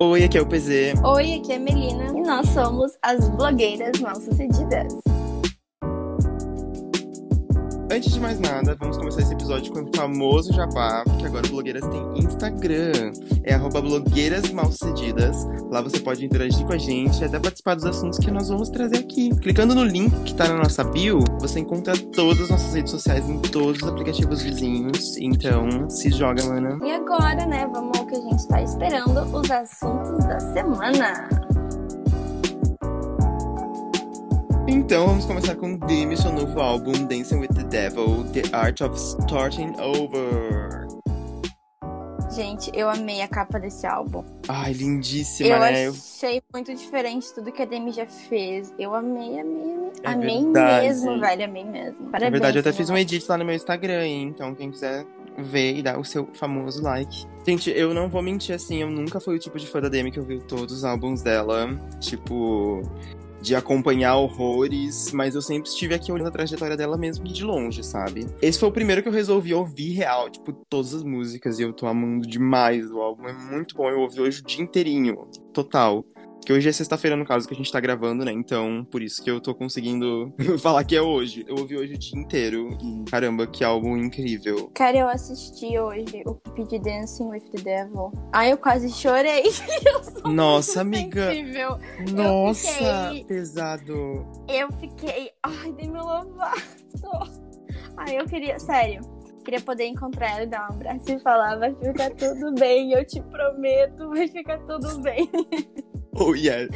Oi, aqui é o PZ. Oi, aqui é a Melina e nós somos as blogueiras mal sucedidas. Antes de mais nada, vamos começar esse episódio com o famoso jabá, que agora blogueiras têm Instagram. É arroba blogueiras. Lá você pode interagir com a gente e até participar dos assuntos que nós vamos trazer aqui. Clicando no link que tá na nossa bio, você encontra todas as nossas redes sociais em todos os aplicativos vizinhos. Então, se joga, mana. E agora, né, vamos ao que a gente tá esperando, os assuntos da semana. Então vamos começar com Demi, seu novo álbum Dancing with the Devil, The Art of Starting Over. Gente, eu amei a capa desse álbum. Ai, lindíssima, eu né? achei muito diferente tudo que a Demi já fez. Eu amei, amei, amei. É amei verdade. mesmo, velho, amei mesmo. Parabéns. Na verdade, eu até fiz um Demi. edit lá no meu Instagram, hein? Então quem quiser ver e dar o seu famoso like. Gente, eu não vou mentir assim, eu nunca fui o tipo de fã da Demi que ouviu todos os álbuns dela. Tipo, de acompanhar horrores, mas eu sempre estive aqui olhando a trajetória dela mesmo de longe, sabe? Esse foi o primeiro que eu resolvi ouvir real, tipo, todas as músicas, e eu tô amando demais o álbum, é muito bom, eu ouvi hoje o dia inteirinho, total. Que hoje é sexta-feira, no caso, que a gente tá gravando, né? Então, por isso que eu tô conseguindo falar que é hoje. Eu ouvi hoje o dia inteiro e, caramba, que álbum incrível. Cara, eu assisti hoje o de Dancing with the Devil. Ai, eu quase chorei. Eu Nossa, amiga. sensível. Nossa, fiquei- pesado. Eu fiquei. Ai, Demi Lovato. Ai, eu queria. Sério. Queria poder encontrar ela e dar um abraço e falar: vai ficar tudo bem, eu te prometo, vai ficar tudo bem. Oh, yes.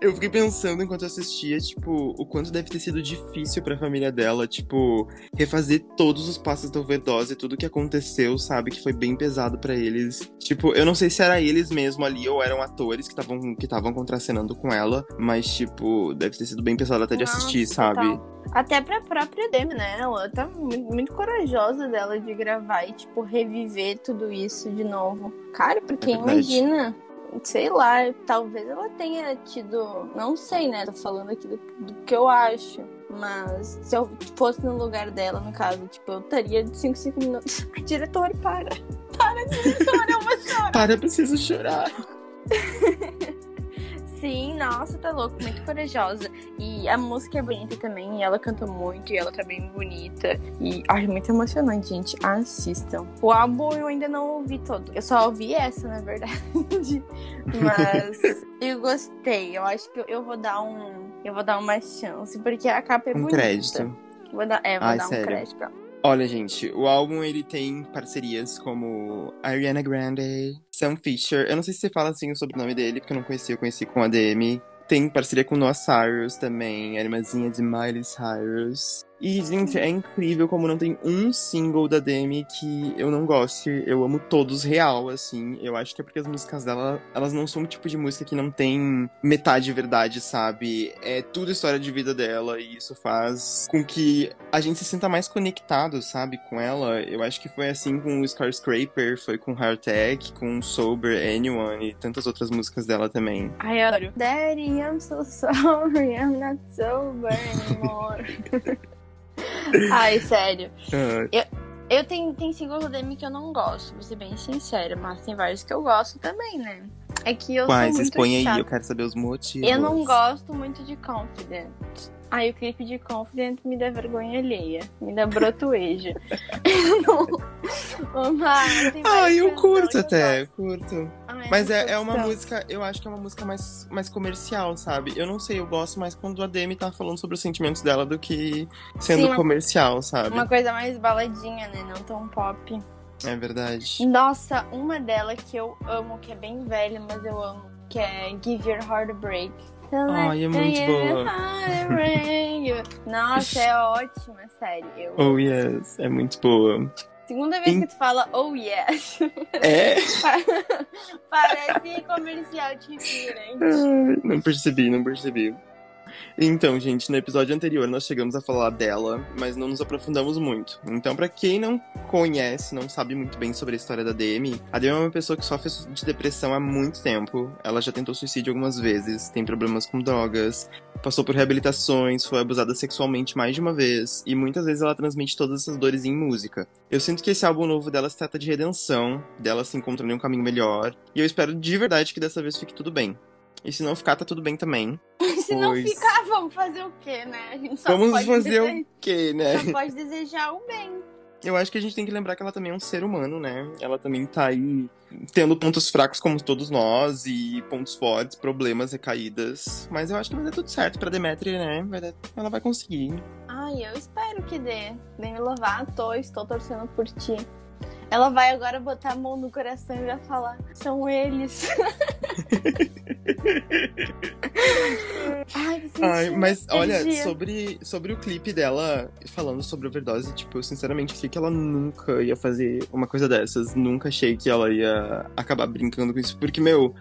Eu fiquei pensando enquanto eu assistia, tipo, o quanto deve ter sido difícil pra família dela, tipo, refazer todos os passos da overdose, tudo que aconteceu, sabe? Que foi bem pesado pra eles. Tipo, eu não sei se era eles mesmo ali ou eram atores que estavam que estavam contracenando com ela, mas, tipo, deve ter sido bem pesado até de Nossa, assistir, sabe? total. Até pra própria Demi, né? Ela tá muito, muito corajosa dela de gravar e, tipo, reviver tudo isso de novo. Cara, porque É imagina, sei lá, talvez ela tenha tido. Não sei, né? Tô falando aqui do, do que eu acho. Mas se eu fosse no lugar dela, no caso, tipo, eu estaria de 5, 5 minutos. Diretor, para! Para, diretor, eu vou chorar! Para, eu preciso chorar. Sim, nossa, tá louco, muito corajosa. E a música é bonita também, e ela canta muito, e ela tá bem bonita. E, ai, muito emocionante, gente. Assistam. O álbum eu ainda não ouvi todo. Eu só ouvi essa, na verdade. Mas eu gostei. Eu acho que eu- vou dar um. Eu vou dar uma chance, porque a capa é Um bonita. crédito. Vou dar, é, vou Ai, dar um sério? crédito pra ela. Olha, gente, o álbum ele tem parcerias como Ariana Grande, Sam Fisher. Eu não sei se você fala assim o sobrenome dele, porque eu não conheci, eu conheci com a DM. Tem parceria com Noah Cyrus também, a irmãzinha de Miley Cyrus. E, gente, é incrível como não tem um single da Demi que eu não goste. Eu amo todos real, assim. Eu acho que é porque as músicas dela, elas não são um tipo de música que não tem metade verdade, sabe? É tudo história de vida dela e isso faz com que a gente se sinta mais conectado, sabe, com ela. Eu acho que foi assim com o Skyscraper, foi com Heart Attack, com Sober, Anyone e tantas outras músicas dela também. Ai, eu adoro. Daddy, I'm so sorry, I'm not sober anymore. Ai, sério. Ah, Eu tenho, tem singles da Demi que eu não gosto, vou ser bem sincera, mas tem vários que eu gosto também, né? É que eu Quais? sou muito Expõe aí, chata. eu quero saber os motivos. Eu não gosto muito de Confident. Aí o clipe de Confident me dá vergonha alheia, me dá brotoeja. não... Mas Ah, eu curto eu até, gosto. curto. Ai, Mas eu é, é uma música, eu acho que é uma música mais, mais comercial, sabe? Eu não sei, eu gosto mais quando a Demi tá falando sobre os sentimentos dela do que sendo Sim, comercial, sabe? Uma coisa mais baladinha, né? Não tão pop. É verdade. Nossa, uma dela que eu amo, que é bem velha, mas eu amo, que é Give Your Heart a Break. Ai, é muito boa. Nossa, é ótima, sério. Eu... Oh, yes, é muito boa. Segunda vez Em- que tu fala oh yes. É? Parece comercial de refrigerante. Não percebi, não percebi. Então, gente, no episódio anterior nós chegamos a falar dela, mas não nos aprofundamos muito. Então, pra quem não conhece, não sabe muito bem sobre a história da Demi, a Demi é uma pessoa que sofre de depressão há muito tempo. Ela já tentou suicídio algumas vezes, tem problemas com drogas, passou por reabilitações, foi abusada sexualmente mais de uma vez, e muitas vezes ela transmite todas essas dores em música. Eu sinto que esse álbum novo dela se trata de redenção, dela se encontrando em um caminho melhor, e eu espero de verdade que dessa vez fique tudo bem. E se não ficar, tá tudo bem também. se não ficar, vamos fazer o quê, né? A gente só vamos pode fazer desejar... o quê, né? Só pode desejar o bem. Eu acho que a gente tem que lembrar que ela também é um ser humano, né? Ela também tá aí tendo pontos fracos como todos nós e pontos fortes, problemas, recaídas. Mas eu acho que vai dar tudo certo pra Demetri, né? Vai dar... Ela vai conseguir. Ai, eu espero que dê. Demi Lovato, estou torcendo por ti. Ela vai agora botar a mão no coração e vai falar: são eles. Ai, Ai, mas olha, sobre, sobre o clipe dela falando sobre overdose, tipo, eu sinceramente achei que ela nunca ia fazer uma coisa dessas. Nunca achei que ela ia acabar brincando com isso. Porque, meu,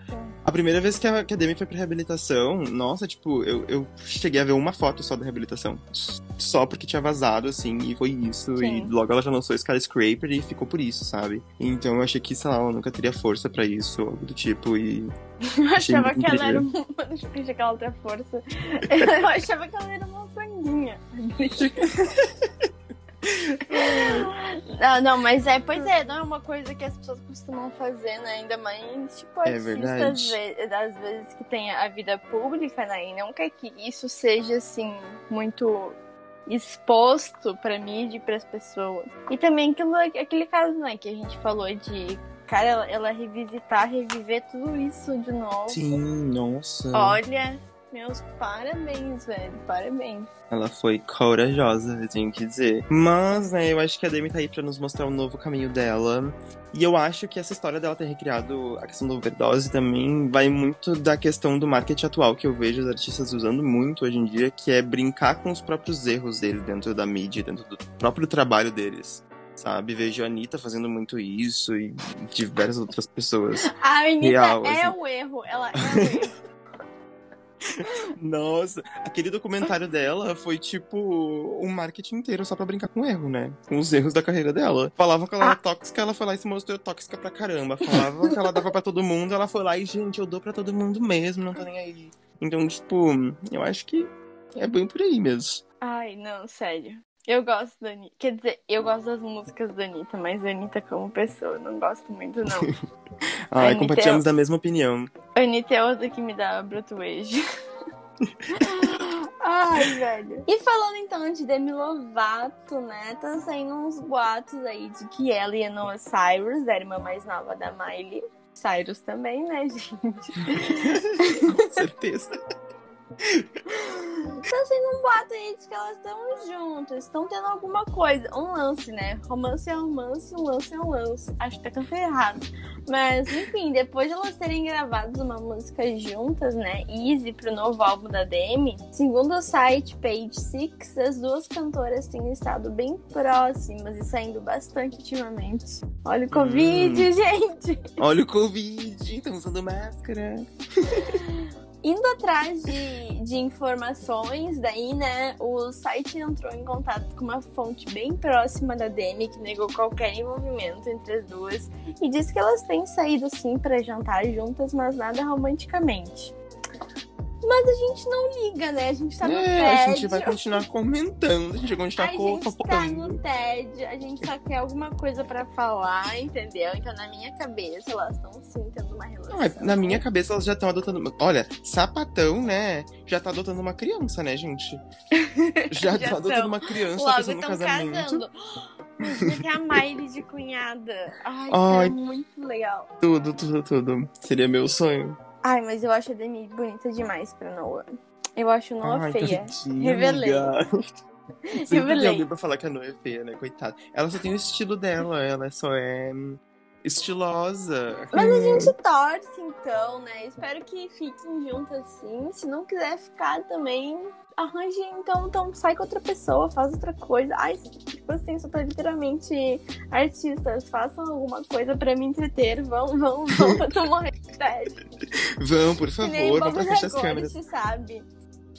a primeira vez que a, que a Demi foi pra reabilitação, nossa, tipo, eu, eu cheguei a ver uma foto só da reabilitação. Só porque tinha vazado, assim, e foi isso. Sim. E logo ela já lançou Skyscraper e ficou por isso, sabe? Então eu achei que, sei lá, ela nunca teria força para isso, algo do tipo, e. Eu achava que ela era uma. Eu achava que ela tinha força. Eu achava que ela era uma franguinha. Não, não, mas é, pois é, não é uma coisa que as pessoas costumam fazer, né? Ainda mais, tipo, é artistas, das vezes que tem a vida pública, né? E não quer que isso seja, assim, muito exposto pra mídia e pras pessoas. E também aquilo, aquele caso, né, que a gente falou de cara, ela, ela revisitar, reviver tudo isso de novo. Sim, nossa. Olha, meus parabéns, velho. Parabéns. Ela foi corajosa, eu tenho que dizer. Mas, né, eu acho que a Demi tá aí pra nos mostrar um novo caminho dela. E eu acho que essa história dela ter recriado a questão da overdose também vai muito da questão do marketing atual que eu vejo os artistas usando muito hoje em dia, que é brincar com os próprios erros deles dentro da mídia, dentro do próprio trabalho deles sabe? Vejo a Anitta fazendo muito isso e diversas outras pessoas. A Anitta Real, é assim. o erro, ela é o erro. Nossa, aquele documentário dela foi tipo um marketing inteiro só pra brincar com erro, né? Com os erros da carreira dela. Falava que ela era ah. tóxica, ela foi lá e se mostrou tóxica pra caramba. Falava que ela dava pra todo mundo, ela foi lá e, gente, eu dou pra todo mundo mesmo, não tô nem aí. Então, tipo, eu acho que é bem por aí mesmo. Ai, não, sério. Eu gosto da Anitta. Quer dizer, eu gosto das músicas da Anitta, mas a Anitta como pessoa, não gosto muito, não. Ai, compartilhamos é... da mesma opinião. A Anitta é outra que me dá brotuejo. Ai, velho. E falando então de Demi Lovato, né? Tá saindo uns boatos aí de que ela e a Noah Cyrus, a irmã mais nova da Miley. Cyrus também, né, gente? Com certeza. Tá sendo um boato aí de que elas estão juntas, estão tendo alguma coisa. Um lance, né? Romance é romance, um lance é um lance. Acho que tá errado. Mas, enfim, depois de elas terem gravado uma música juntas, né? Easy, pro novo álbum da Demi, segundo o site Page Six, as duas cantoras têm estado bem próximas e saindo bastante ultimamente. Olha o Covid, hum. gente! Olha o Covid, estamos usando máscara. Indo atrás de, de informações, daí, né, o site entrou em contato com uma fonte bem próxima da Demi, que negou qualquer envolvimento entre as duas, e disse que elas têm saído sim para jantar juntas, mas nada romanticamente. Mas a gente não liga, né? A gente tá no é, tédio. A gente vai continuar comentando, a gente vai continuar A gente tá no tédio, a gente só quer alguma coisa pra falar, entendeu? Então, na minha cabeça, elas estão sim tendo uma na minha cabeça, elas já estão adotando. Olha, sapatão, né? Já tá adotando uma criança, né, gente? Já, já tá adotando uma criança, Logo, no casamento. Casando. Ter a Miley de cunhada. Ai, Ai, é muito legal. Tudo, tudo, tudo. Seria meu sonho. Ai, mas eu acho a Demi bonita demais pra Noah. Eu acho Noah Ai, feia. Tadinha, Revelei. Sempre Revelei. tem alguém pra falar que a Noah é feia, né? Coitada. Ela só tem o estilo dela, ela só é estilosa. Mas a gente torce, então, né? Espero que fiquem juntos assim. Se não quiser ficar também, arranje, então, então sai com outra pessoa, faz outra coisa. Ai, tipo assim, só tô literalmente artistas, façam alguma coisa pra me entreter. Vão, vão, vão, eu tô morrendo de Vão, por favor, vão pra fechar as câmeras. sabe?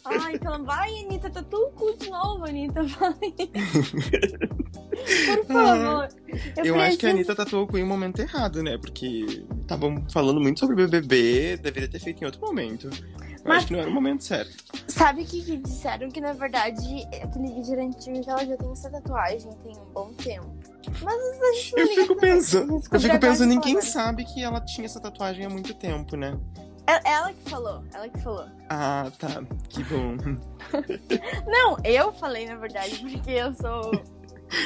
Ai, então vai, Anitta, tá tudo cu de novo, Anitta, vai. Por favor. Eu, eu acho que a Anitta tatuou o cu em um momento errado, né? Porque estavam falando muito sobre o BBB, deveria ter feito em outro momento. Eu Mas, acho que não era o momento certo. Sabe o que, que, disseram? Que na verdade aquele vídeo era antigo que ela já tem essa tatuagem tem um bom tempo. Mas a gente Eu fico pensando, eu fico pensando em quem sabe que ela tinha essa tatuagem há muito tempo, né? Ela, ela que falou, ela que falou. Ah, tá. Que bom. Não, eu falei, na verdade, porque eu sou.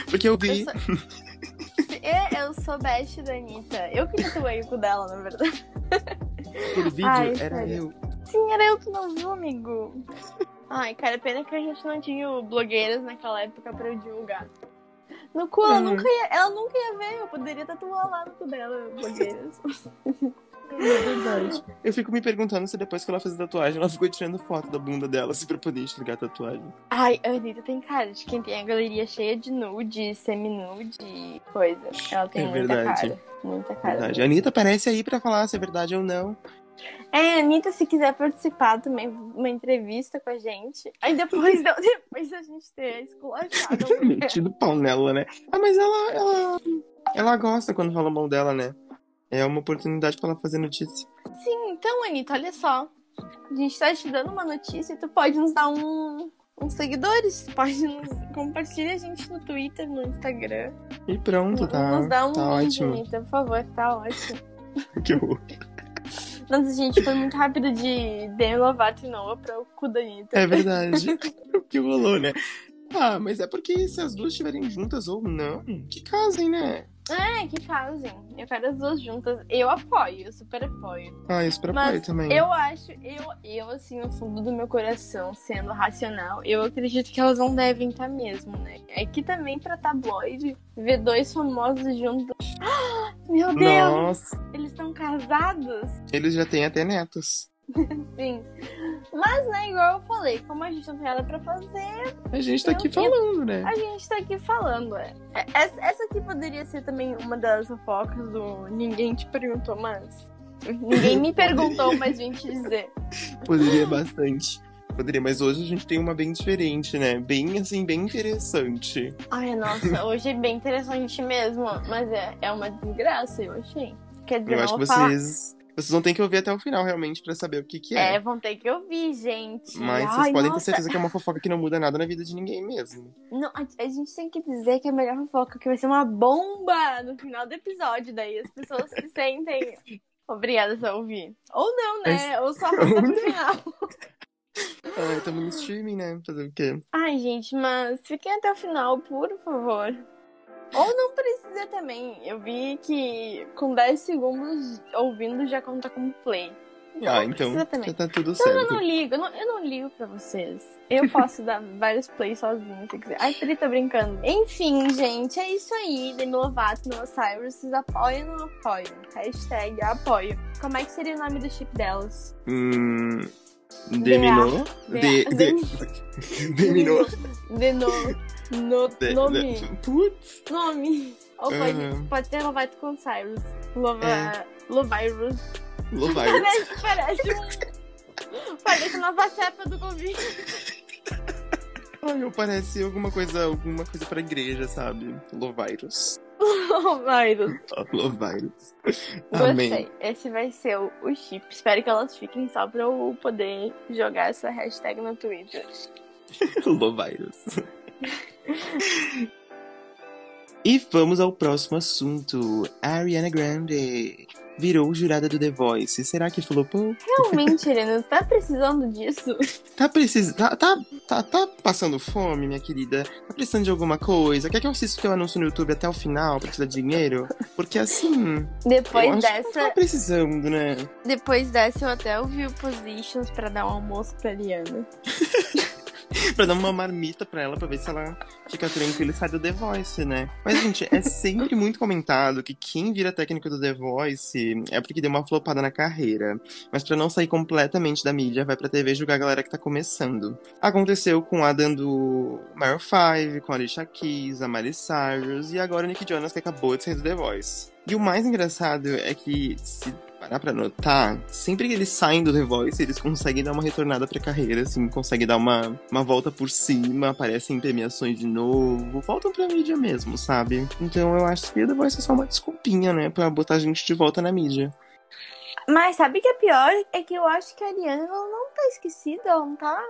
Porque eu vi. Eu sou, é, eu sou best da Anitta. Eu que tatuei o cu dela, na verdade. Por vídeo, Ai, era sério. eu. Sim, era eu, tu não viu, amigo? Ai, cara, pena que a gente não tinha blogueiras naquela época pra eu divulgar. No cu, ela, uhum. nunca ia, ela nunca ia ver, eu poderia tatuar lá no cu dela, blogueiras. É verdade. Eu fico me perguntando se depois que ela fez a tatuagem, ela ficou tirando foto da bunda dela, se pra poder enxergar a tatuagem. Ai, a Anitta tem cara de quem tem a galeria cheia de nude, semi-nude e coisa. Ela tem é muita verdade. cara. Muita cara. Verdade. A Anitta aparece aí pra falar se é verdade ou não. É, Anitta, se quiser participar também, uma entrevista com a gente. Aí depois, depois a gente ter esculachado. Metido pau nela, né? Ah, mas ela, ela, ela gosta quando fala mal dela, né? É uma oportunidade para ela fazer notícia. Sim, então, Anitta, olha só. A gente tá te dando uma notícia e tu pode nos dar um, uns seguidores. Pode nos compartilhar a gente no Twitter, no Instagram. E pronto, tá. Nos dá um tá ótimo. Anitta, por favor, tá ótimo. que horror. Nossa, gente, foi muito rápido de Demi Lovato e Noah pra o cu da Anitta. É verdade. o que rolou, né? Ah, mas é porque se as duas estiverem juntas ou não, que casem, né? É, que fazem. Eu quero as duas juntas. Eu apoio, eu super apoio. Ah, eu super apoio também. Eu acho, eu, eu, assim, no fundo do meu coração, sendo racional, eu acredito que elas não devem estar mesmo, né? É que também pra tabloide, ver dois famosos juntos. Ah, meu Deus! Nossa. Eles estão casados? Eles já têm até netos. Sim. Mas, né, igual eu falei, como a gente não tem nada pra fazer. A gente tá aqui falando, né? A gente tá aqui falando, é. é. Essa aqui poderia ser também uma das fofocas do Ninguém Te Perguntou, mas. Ninguém me perguntou, mas vim te dizer. Poderia bastante. Poderia, mas hoje a gente tem uma bem diferente, né? Bem, assim, bem interessante. Ai, nossa, hoje é bem interessante mesmo. Mas é, é uma desgraça, eu achei. Quer dizer, eu acho que vocês. Vocês vão ter que ouvir até o final, realmente, para saber o que, que é. É, vão ter que ouvir, gente. Mas Ai, vocês podem nossa. ter certeza que é uma fofoca que não muda nada na vida de ninguém mesmo. Não, a, a, gente tem que dizer que é a melhor fofoca, que vai ser uma bomba no final do episódio. Daí as pessoas se sentem obrigadas a ouvir. Ou não, né? Mas... Ou só pro final. Ai, estamos no streaming, né? Fazer o quê? Ai, gente, mas fiquem até o final, por favor. Ou não precisa também. Eu vi que com 10 segundos ouvindo já conta como play. Então, ah, então já tá tudo então, certo. Eu não ligo, eu não, eu não ligo pra vocês. Eu posso dar vários plays sozinho, se quiser. Ai, Tri, tá brincando. Enfim, gente, é isso aí. Demi Lovato, Noah Cyrus, vocês apoiam ou não apoiam? Hashtag apoio. Como é que seria o nome do chip delas? Hum... Deminô? De, de, Deminô. Denô. No, de, nome. De, putz. Nome. Ou pode, uhum. pode ser Lovato com Cyrus. Lova, é. Lovirus. Lovirus. Parece, parece um... Parece uma vacepa do Covid. Ai, parece alguma coisa, alguma coisa pra igreja, sabe? Lovirus. Lovirus. Lovirus. Gostei. Esse vai ser o, o chip. Espero que elas fiquem só pra eu poder jogar essa hashtag no Twitter. Lovirus. e vamos ao próximo assunto. Ariana Grande virou jurada do The Voice. Será que flopou? Realmente, Helena, tá precisando disso? Tá precisando. Tá, tá, tá, tá, passando fome, minha querida? Tá precisando de alguma coisa? Quer que eu assista o teu anúncio no YouTube até o final pra te dar dinheiro? Porque assim. Depois dessa. tá precisando, né? Depois dessa, eu até ouvi o Positions pra dar um almoço pra Ariana. pra dar uma marmita pra ela, pra ver se ela fica tranquila e sai do The Voice, né? Mas, gente, é sempre muito comentado que quem vira técnico do The Voice é porque deu uma flopada na carreira. Mas pra não sair completamente da mídia, vai pra TV julgar a galera que tá começando. Aconteceu com a dando Mario 5, com a Alicia Keys, a Miley Cyrus e agora o Nick Jonas que acabou de sair do The Voice. E o mais engraçado é que se parar pra notar, sempre que eles saem do The Voice, eles conseguem dar uma retornada pra carreira, assim, conseguem dar uma, uma volta por cima, aparecem em premiações de novo, voltam pra mídia mesmo, sabe? Então eu acho que The Voice é só uma desculpinha, né, pra botar a gente de volta na mídia. Mas sabe o que é pior? É que eu acho que a Ariana não tá esquecida, não tá.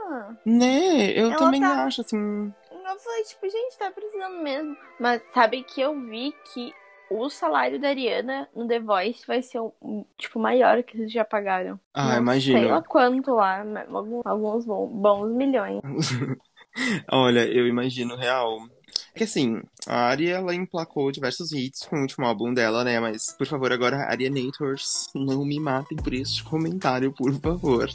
Né? Eu Ela também tá- acho, assim. Eu falei, tipo, gente, tá precisando mesmo. Mas sabe que eu vi que o salário da Ariana no The Voice vai ser, um, tipo, maior que eles já pagaram. Ah, Não imagino. Sei lá quanto lá, mas alguns, bons milhões. Olha, eu imagino real. É que assim, a Ari, ela emplacou diversos hits com o último álbum dela, né? Mas, por favor, agora, Arianators, não me matem por este comentário, por favor.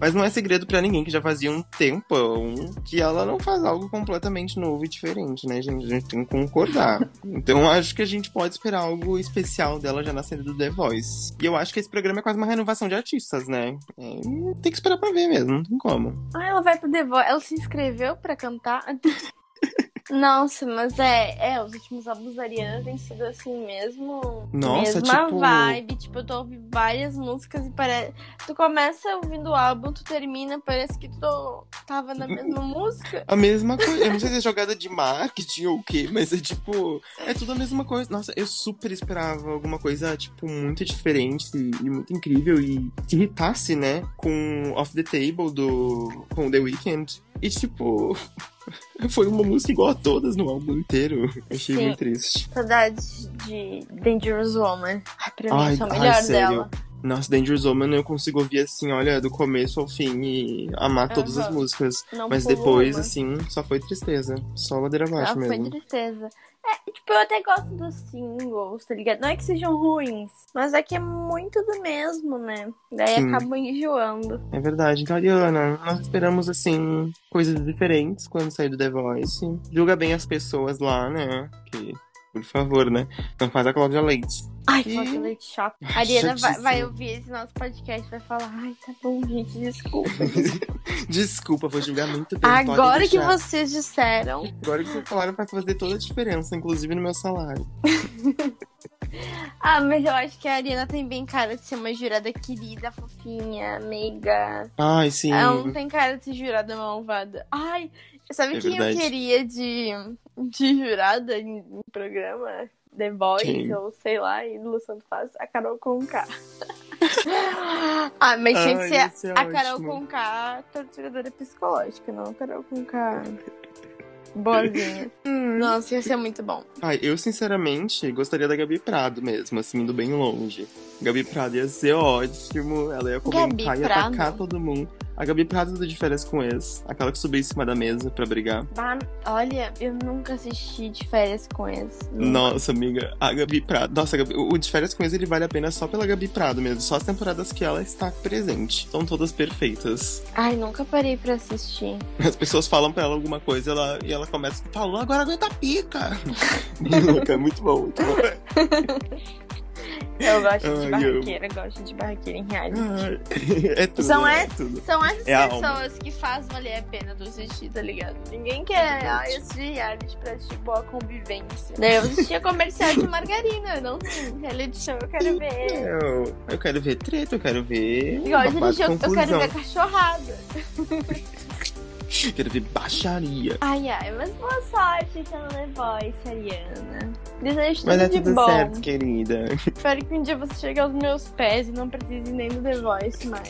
Mas não é segredo pra ninguém que já fazia um tempão que ela não faz algo completamente novo e diferente, né, gente? A gente tem que concordar. Então, acho que a gente pode esperar algo especial dela já na série do The Voice. E eu acho que esse programa é quase uma renovação de artistas, né? É, tem que esperar pra ver mesmo, não tem como. Ah, ela vai pro The Voice. Ela se inscreveu pra cantar? Nossa, mas é, é, os últimos álbuns da Ariana têm sido assim mesmo. Nossa, mesma tipo- vibe. Tipo, eu tô ouvindo várias músicas e parece. Tu começa ouvindo o álbum, tu termina, parece que tu tava na mesma música. A mesma coisa. Eu não sei se é jogada de marketing ou o quê, mas é tipo. É tudo a mesma coisa. Nossa, eu super esperava alguma coisa, tipo, muito diferente e, e muito incrível e que irritasse, né? Com Off the Table do. com The Weeknd. E tipo. Foi uma música igual a todas no álbum inteiro. Achei Sim. muito triste. Saudades de Dangerous Woman. Ai, pra mim, Ai, é ai, melhor sério. dela. Nossa, Dangerous Woman eu consigo ouvir assim, olha, do começo ao fim e amar todas as músicas. Não Mas depois, uma. assim, só foi tristeza. Só ladeira abaixo Ah, foi mesmo. tristeza. É, tipo, eu até gosto dos singles, tá ligado? Não é que sejam ruins, mas é que é muito do mesmo, né? Daí Sim. acaba enjoando. É verdade. Então, Ariana, nós esperamos, assim, coisas diferentes quando sair do The Voice. Julga bem as pessoas lá, né? Que, por favor, né? Não faz a Cláudia Leite. Ai, E- que leite chato. A Ariana vai, vai ouvir esse nosso podcast e vai falar: Ai, tá bom, gente, desculpa. Desculpa, vou julgar muito bem. Agora que vocês disseram. Agora que vocês falaram, vai fazer toda a diferença, inclusive no meu salário. Ah, mas eu acho que a Ariana tem bem cara de ser uma jurada querida, fofinha, meiga. Ai, sim. Ela não tem cara de ser jurada malvada. Ai, sabe É quem verdade. eu queria de, de jurada em, em programa? The Voice, Quem? ou sei lá, e Lu Santo faz a Carol Conká. ah, mas tinha que Ai, ser ia ser a Carol. Conká torturadora psicológica, não a Carol Conká boazinha. Nossa, ia ser muito bom. Ai, eu, sinceramente, gostaria da Gabi Prado mesmo, assim, indo bem longe. Gabi Prado ia ser ótimo, ela ia comentar e Prado? atacar todo mundo. A Gabi Prado do De Férias com Ex, aquela que subiu em cima da mesa pra brigar. Bah, olha, eu nunca assisti de férias com eles. Nossa, amiga, a Gabi Prado. Nossa, Gabi- o De Férias com Ex, ele vale a pena só pela Gabi Prado mesmo. Só as temporadas que ela está presente. São todas perfeitas. Ai, nunca parei pra assistir. As pessoas falam pra ela alguma coisa ela, e ela começa, falou, agora aguenta a pica. Bem louca, muito bom, muito bom. Eu gosto de barraqueira, gosto de barraqueira em reality. É tudo, São é essas- tudo. São essas É pessoas que fazem valer a pena tu assistir, tá ligado? Ninguém quer ah, assistir reality pra assistir boa convivência. Daí eu assistia comercial de margarina, não sim. Reality show eu quero ver. Eu, eu quero ver treta, eu quero ver. Igual de eu quero ver cachorrada. Quero ver baixaria. Ai, ai, mas boa sorte então The Voice, Ariana. Desejo tudo Mas é de tudo bom. certo, querida. Espero que um dia você chegue aos meus pés e não precise nem do The Voice mais.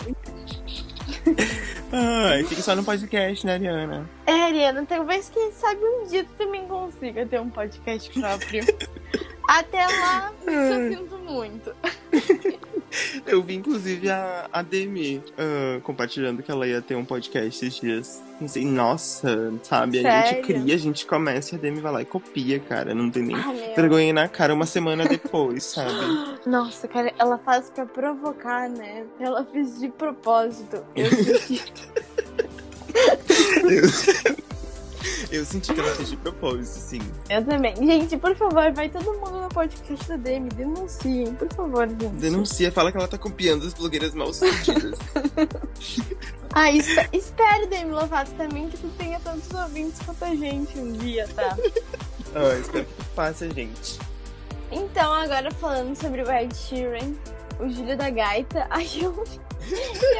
Ai, fica só no podcast, né, Ariana? É, Ariana, talvez quem sabe um dia tu também consiga ter um podcast próprio. Até lá, eu sinto muito. Eu vi, inclusive, a, a Demi ah, compartilhando que ela ia ter um podcast esses dias. Pensei, nossa, sabe? A gente Sério? cria, a gente começa e a Demi vai lá e copia, cara. Não tem nem Ai, meu. vergonha na cara uma semana depois, sabe? Nossa, cara, ela faz pra provocar, né? Ela fez de propósito. Eu senti. Eu, eu senti que ela fez de propósito, sim. Eu também. Gente, por favor, vai todo mundo no podcast da Demi. Denunciem, por favor, gente. Denuncia, fala que ela tá copiando as blogueiras mal sucedidas. Ah, esp espere, Demi Lovato, também que tu tenha tantos ouvintes quanto a gente um dia, tá? ah, espero que tu faça, gente. Então, agora falando sobre o Ed Sheeran, o Júlio da Gaita. Ai, eu,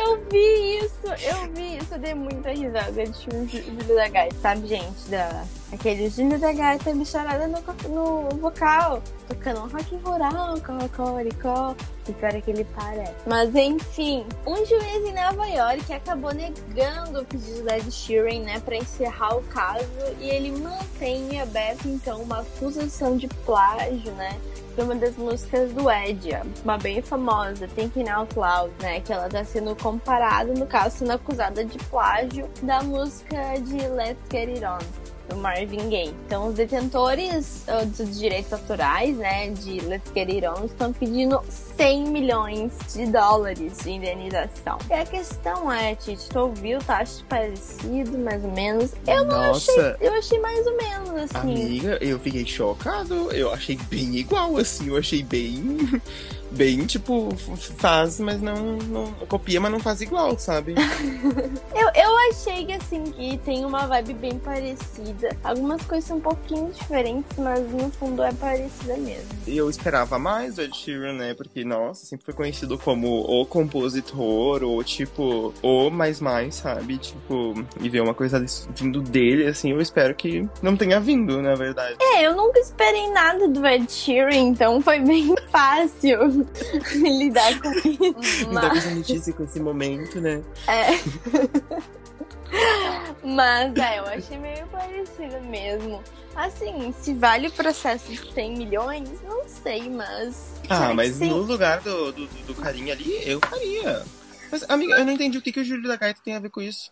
eu vi isso, eu vi isso, eu dei muita risada de o Júlio da Gaita, sabe, gente? Da, aquele Júlio da Gaita bicharada no, no vocal, tocando um rock rural, cocoricó, e pior é que ele parece. Mas enfim, um juiz em Nova York acabou negando o pedido da Ed Sheeran, né, pra encerrar o caso, e ele mantém aberto, então, uma acusação de plágio, né? de uma das músicas do Ed, uma bem famosa, Thinking Out Loud, né? Que ela tá sendo comparada, no caso, sendo acusada de plágio da música de Let's Get It On do Marvin Gaye. Então, os detentores uh, dos direitos autorais, né, de Let's Get It On, estão pedindo 100 milhões de dólares de indenização. E a questão é, Titi, tu ouviu, tá acho parecido, mais ou menos? Eu não Nossa. achei, eu achei mais ou menos, assim. Amiga, eu fiquei chocado. Eu achei bem igual, assim. Eu achei bem. Bem, tipo, faz, mas não, não. Copia, mas não faz igual, sabe? Eu, eu achei que assim, que tem uma vibe bem parecida. Algumas coisas são um pouquinho diferentes, mas no fundo é parecida mesmo. E eu esperava mais do Ed Sheeran, né? Porque, nossa, sempre foi conhecido como o compositor, ou tipo, o mais mais, sabe? Tipo, e ver uma coisa vindo dele, assim, eu espero que não tenha vindo, na verdade. É, eu nunca esperei nada do Ed Sheeran, então foi bem fácil lidar com isso. Não dá Mas, com essa notícia com esse momento, né? mas é, eu achei meio parecido mesmo. Assim, se vale o processo de 100 milhões, não sei, mas. Ah, mas no lugar do, do, do carinha ali, eu faria. Mas, amiga, eu não entendi o que, que o Júlio da Gaita tem a ver com isso.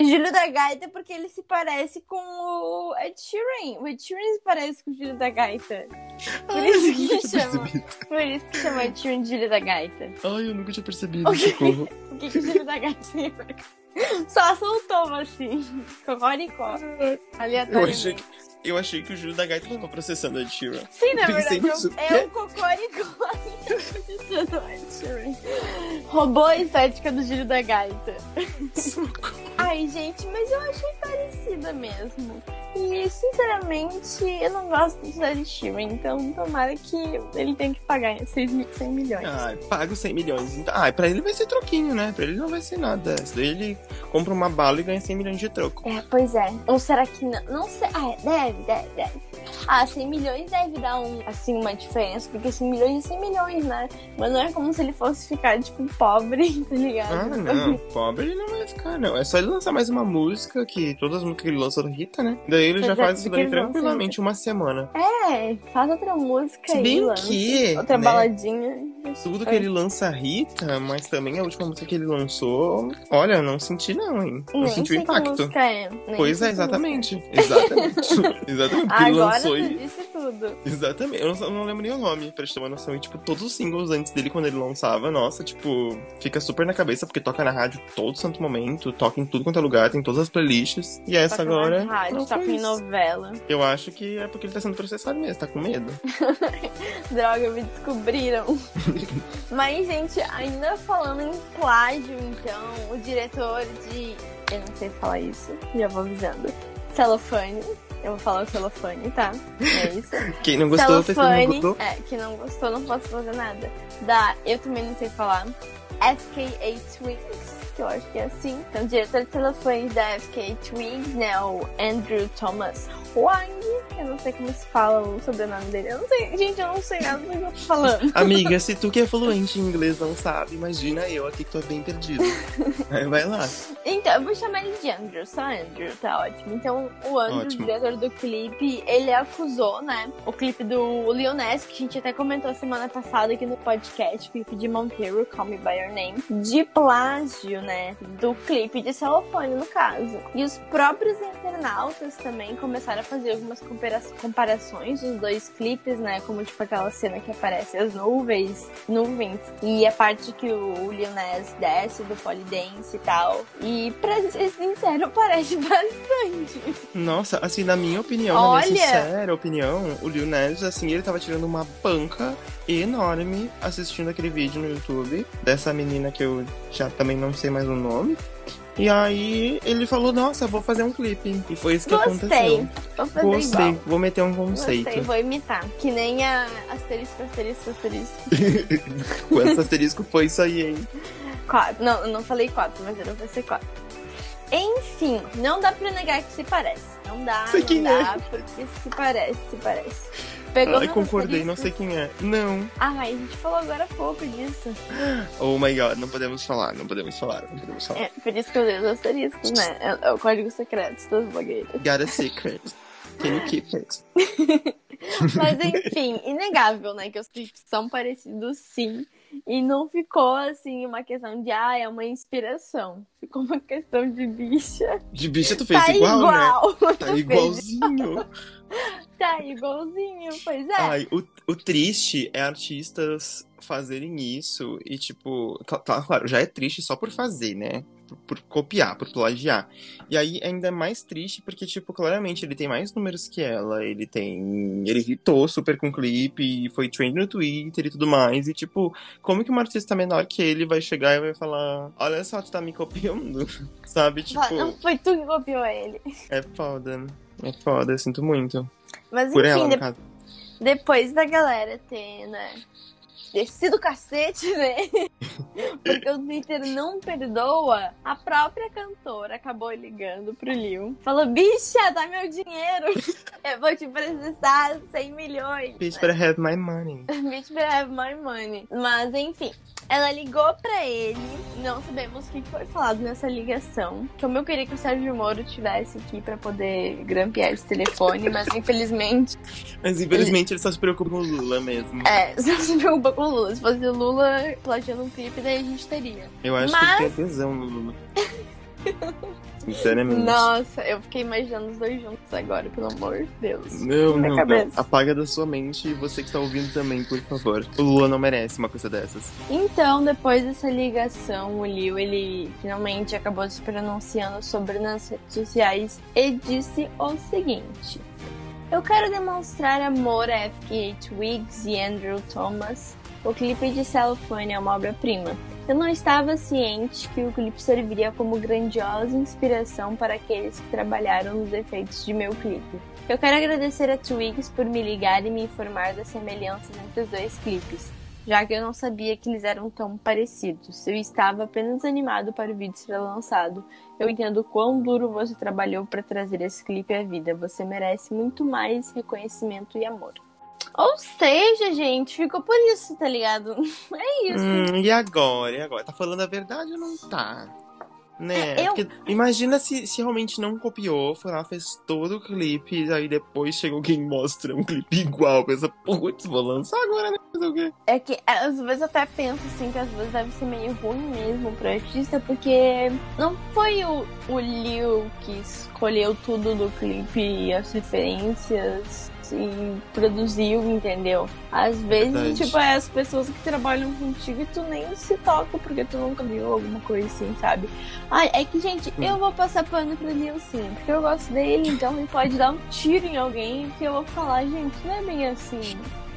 Júlio da Gaita, porque ele se parece com o Ed Sheeran. O Ed Sheeran se parece com o Júlio da Gaita. Por Ai, isso eu que chama. percebido. Por isso que chama Ed Sheeran de Júlio da Gaita. Ai, eu nunca tinha percebido, O quê? socorro. O que, que o Júlio da Gaita tem Só soltou assim. Cocoricó. Eu Aleatoriamente. achei, que, eu achei que o Júlio da Gaita tava processando a Ed Sheeran. Sim, na verdade, nisso. é o- é o Cocoricó. do Ed Sheeran. Roubou a estética do Júlio da Gaita. Ai, gente, mas eu achei parecida mesmo. E, sinceramente, eu não gosto do Ed Sheeran, então tomara que ele tenha que pagar 6 mil- 100 milhões. Ai, paga os 100 milhões. Então, Ah, pra ele vai ser troquinho, né? Pra ele não vai ser nada. Isso daí ele compra uma bala e ganha 100 milhões de troco. É, pois é. Ou será que não? Não sei. Ah, é, deve, deve, deve. Ah, 100 milhões deve dar um, assim, uma diferença, porque 100 milhões é 100 milhões, né? Mas não é como se ele fosse ficar, tipo, pobre, tá ligado? Ah, não. Pobre ele não vai ficar, não. É só ele lançar mais uma música, que todas as músicas que ele lançou Rita, né? Daí ele já Pois é, faz isso daí lança tranquilamente uma semana. É, faz outra música Se aí, bem lança. que, Outra né, baladinha. Tudo que ele lança Rita, mas também a última música que ele lançou, olha, eu não senti não, hein? Não Nem senti o impacto. é. Pois é, música exatamente. Exatamente. exatamente. Porque ele agora lançou tu e. disse tudo. Exatamente. Eu não, não lembro nem o nome, pra te ter uma noção. E, tipo, todos os singles antes dele, quando ele lançava, nossa, tipo, fica super na cabeça, porque toca na rádio todo santo momento, toca em tudo quanto é lugar, tem todas as playlists. E essa Toca agora. na rádio, não toca em isso. novela. Eu acho que é porque ele tá sendo processado mesmo, tá com medo. Droga, me descobriram. Mas, gente, ainda falando em plágio, então, o diretor de. Eu não sei falar isso, já vou avisando. Celofane. Eu vou falar o celofane, tá? É isso. Quem não gostou, tá escrito não celofane. gostou. É, que não gostou, não posso fazer nada. Da. Eu também não sei falar. FKA Twigs, que eu acho que é assim. Então, o diretor de celofane da FKA Twigs, né? O Andrew Thomas Huang. Eu não sei como se fala o sobrenome dele. Eu não sei, gente, eu não sei nada do que eu tô falando. Amiga, se tu que é fluente em inglês não sabe, imagina eu aqui que tô bem perdido. Aí vai lá. Então, eu vou chamar ele de Andrew, só Andrew, tá ótimo. Então, o Andrew, Ótimo. diretor do clipe, ele acusou, né, o clipe do Nas, que a gente até comentou semana passada aqui no podcast, o clipe de Monteiro, Call Me By Your Name, de plágio, né, do clipe de celofane, no caso. E os próprios internautas também começaram a fazer algumas compara- comparações dos dois clipes, né, como, tipo, aquela cena que aparece as nuvens, nuvens, e a parte que o Lil Nas desce do polidense e tal. E pra ser sincero, parece bastante. Nossa, assim, na minha opinião, na Olha! minha sincera opinião, o Lil Nas, assim, ele tava tirando uma banca enorme assistindo aquele vídeo no YouTube dessa menina que eu já também não sei mais o nome. E aí ele falou, nossa, vou fazer um clipe. E foi isso que Gostei. aconteceu. Vou fazer Gostei, igual. vou meter um conceito. Gostei, vou imitar. Que nem a asterisco, asterisco, asterisco. Quantos asterisco foi isso aí, hein? Quatro. Não, eu não falei quatro, mas era pra ser quatro. Enfim, não dá pra negar que se parece. Não dá, Sei não dá, porque se parece, se parece. Pegou Ai, concordei, não sei quem é. Não. Ai, a gente falou agora há pouco disso. Oh my god, não podemos falar, não podemos falar, não podemos falar. É, por isso que eu dei os asteriscos, né? É, é o código secreto das blogueiras. Got a secret. Can you keep it? Mas enfim, inegável, né? Que os clipes são parecidos sim. E não ficou assim uma questão de ah, é uma inspiração. Ficou uma questão de bicha. De bicha tu fez tá igual, né? igual. Tá Tu fez- igualzinho. Tá igualzinho, pois é. Ai, o, o triste é artistas fazerem isso e, tipo, cl- claro, já é triste só por fazer, né? Por, por copiar, por plagiar. E aí ainda é mais triste porque, tipo, claramente ele tem mais números que ela, ele tem. Ele hitou super com clipe, foi trend no Twitter e tudo mais. E, tipo, como que uma artista menor que ele vai chegar e vai falar: Olha só, tu tá me copiando? Sabe? Tipo, Não foi tu que copiou ele. é foda. É foda, eu sinto muito. Mas Por enfim, ela, de- depois da galera ter, né? Descido o cacete, né? Porque o Twitter não perdoa. A própria cantora acabou ligando pro Lil. Falou: bicha, dá meu dinheiro. Eu vou te processar 100 milhões. Bitch, better have my money. Bitch better have my money. Mas enfim, ela ligou pra ele. Não sabemos o que foi falado nessa ligação. Como eu queria que o Sérgio Moro tivesse aqui pra poder grampear esse telefone, mas infelizmente, Mas infelizmente ele só se preocupa com o Lula mesmo. é, só se preocupa com o Lula. Se fosse o Lula plagiando um clipe, daí a gente teria. Eu acho Mas- que ele tem tesão no Lula. Sinceramente. Nossa, eu fiquei imaginando os dois juntos agora, pelo amor de Deus. Não, não, não. Apaga da sua mente e você que está ouvindo também, por favor. O Lula não merece uma coisa dessas. Então, depois dessa ligação, o Liu, ele finalmente acabou se pronunciando sobre nas redes sociais e disse o seguinte. Eu quero demonstrar amor a FKH Twigs e Andrew Thomas. O clipe de Cellophane é uma obra-prima. Eu não estava ciente que o clipe serviria como grandiosa inspiração para aqueles que trabalharam nos efeitos de meu clipe. Eu quero agradecer a Twigs por me ligar e me informar das semelhanças entre os dois clipes já que eu não sabia que eles eram tão parecidos. Eu estava apenas animado para o vídeo ser lançado. Eu entendo quão duro você trabalhou para trazer esse clipe à vida. Você merece muito mais reconhecimento e amor. Ou seja, gente, ficou por isso, tá ligado? É isso. Hum, e agora? E agora? Tá falando a verdade ou não tá? Né? É, eu- imagina se, se realmente não copiou, foi lá, fez todo o clipe, aí depois chega alguém e mostra um clipe igual, pensa, putz, vou lançar agora, né? Fazer o quê? É que às vezes eu até penso assim que às vezes deve ser meio ruim mesmo pro artista, porque não foi o, o Liu que escolheu tudo do clipe e as referências e produziu, entendeu? Às vezes, Verdade. tipo, é as pessoas que trabalham contigo e tu nem se toca porque tu nunca viu alguma coisa assim, sabe? Ai, é que, gente, eu vou passar pano pro Liu sim, porque eu gosto dele, então ele pode dar um tiro em alguém que eu vou falar, gente, não é bem assim.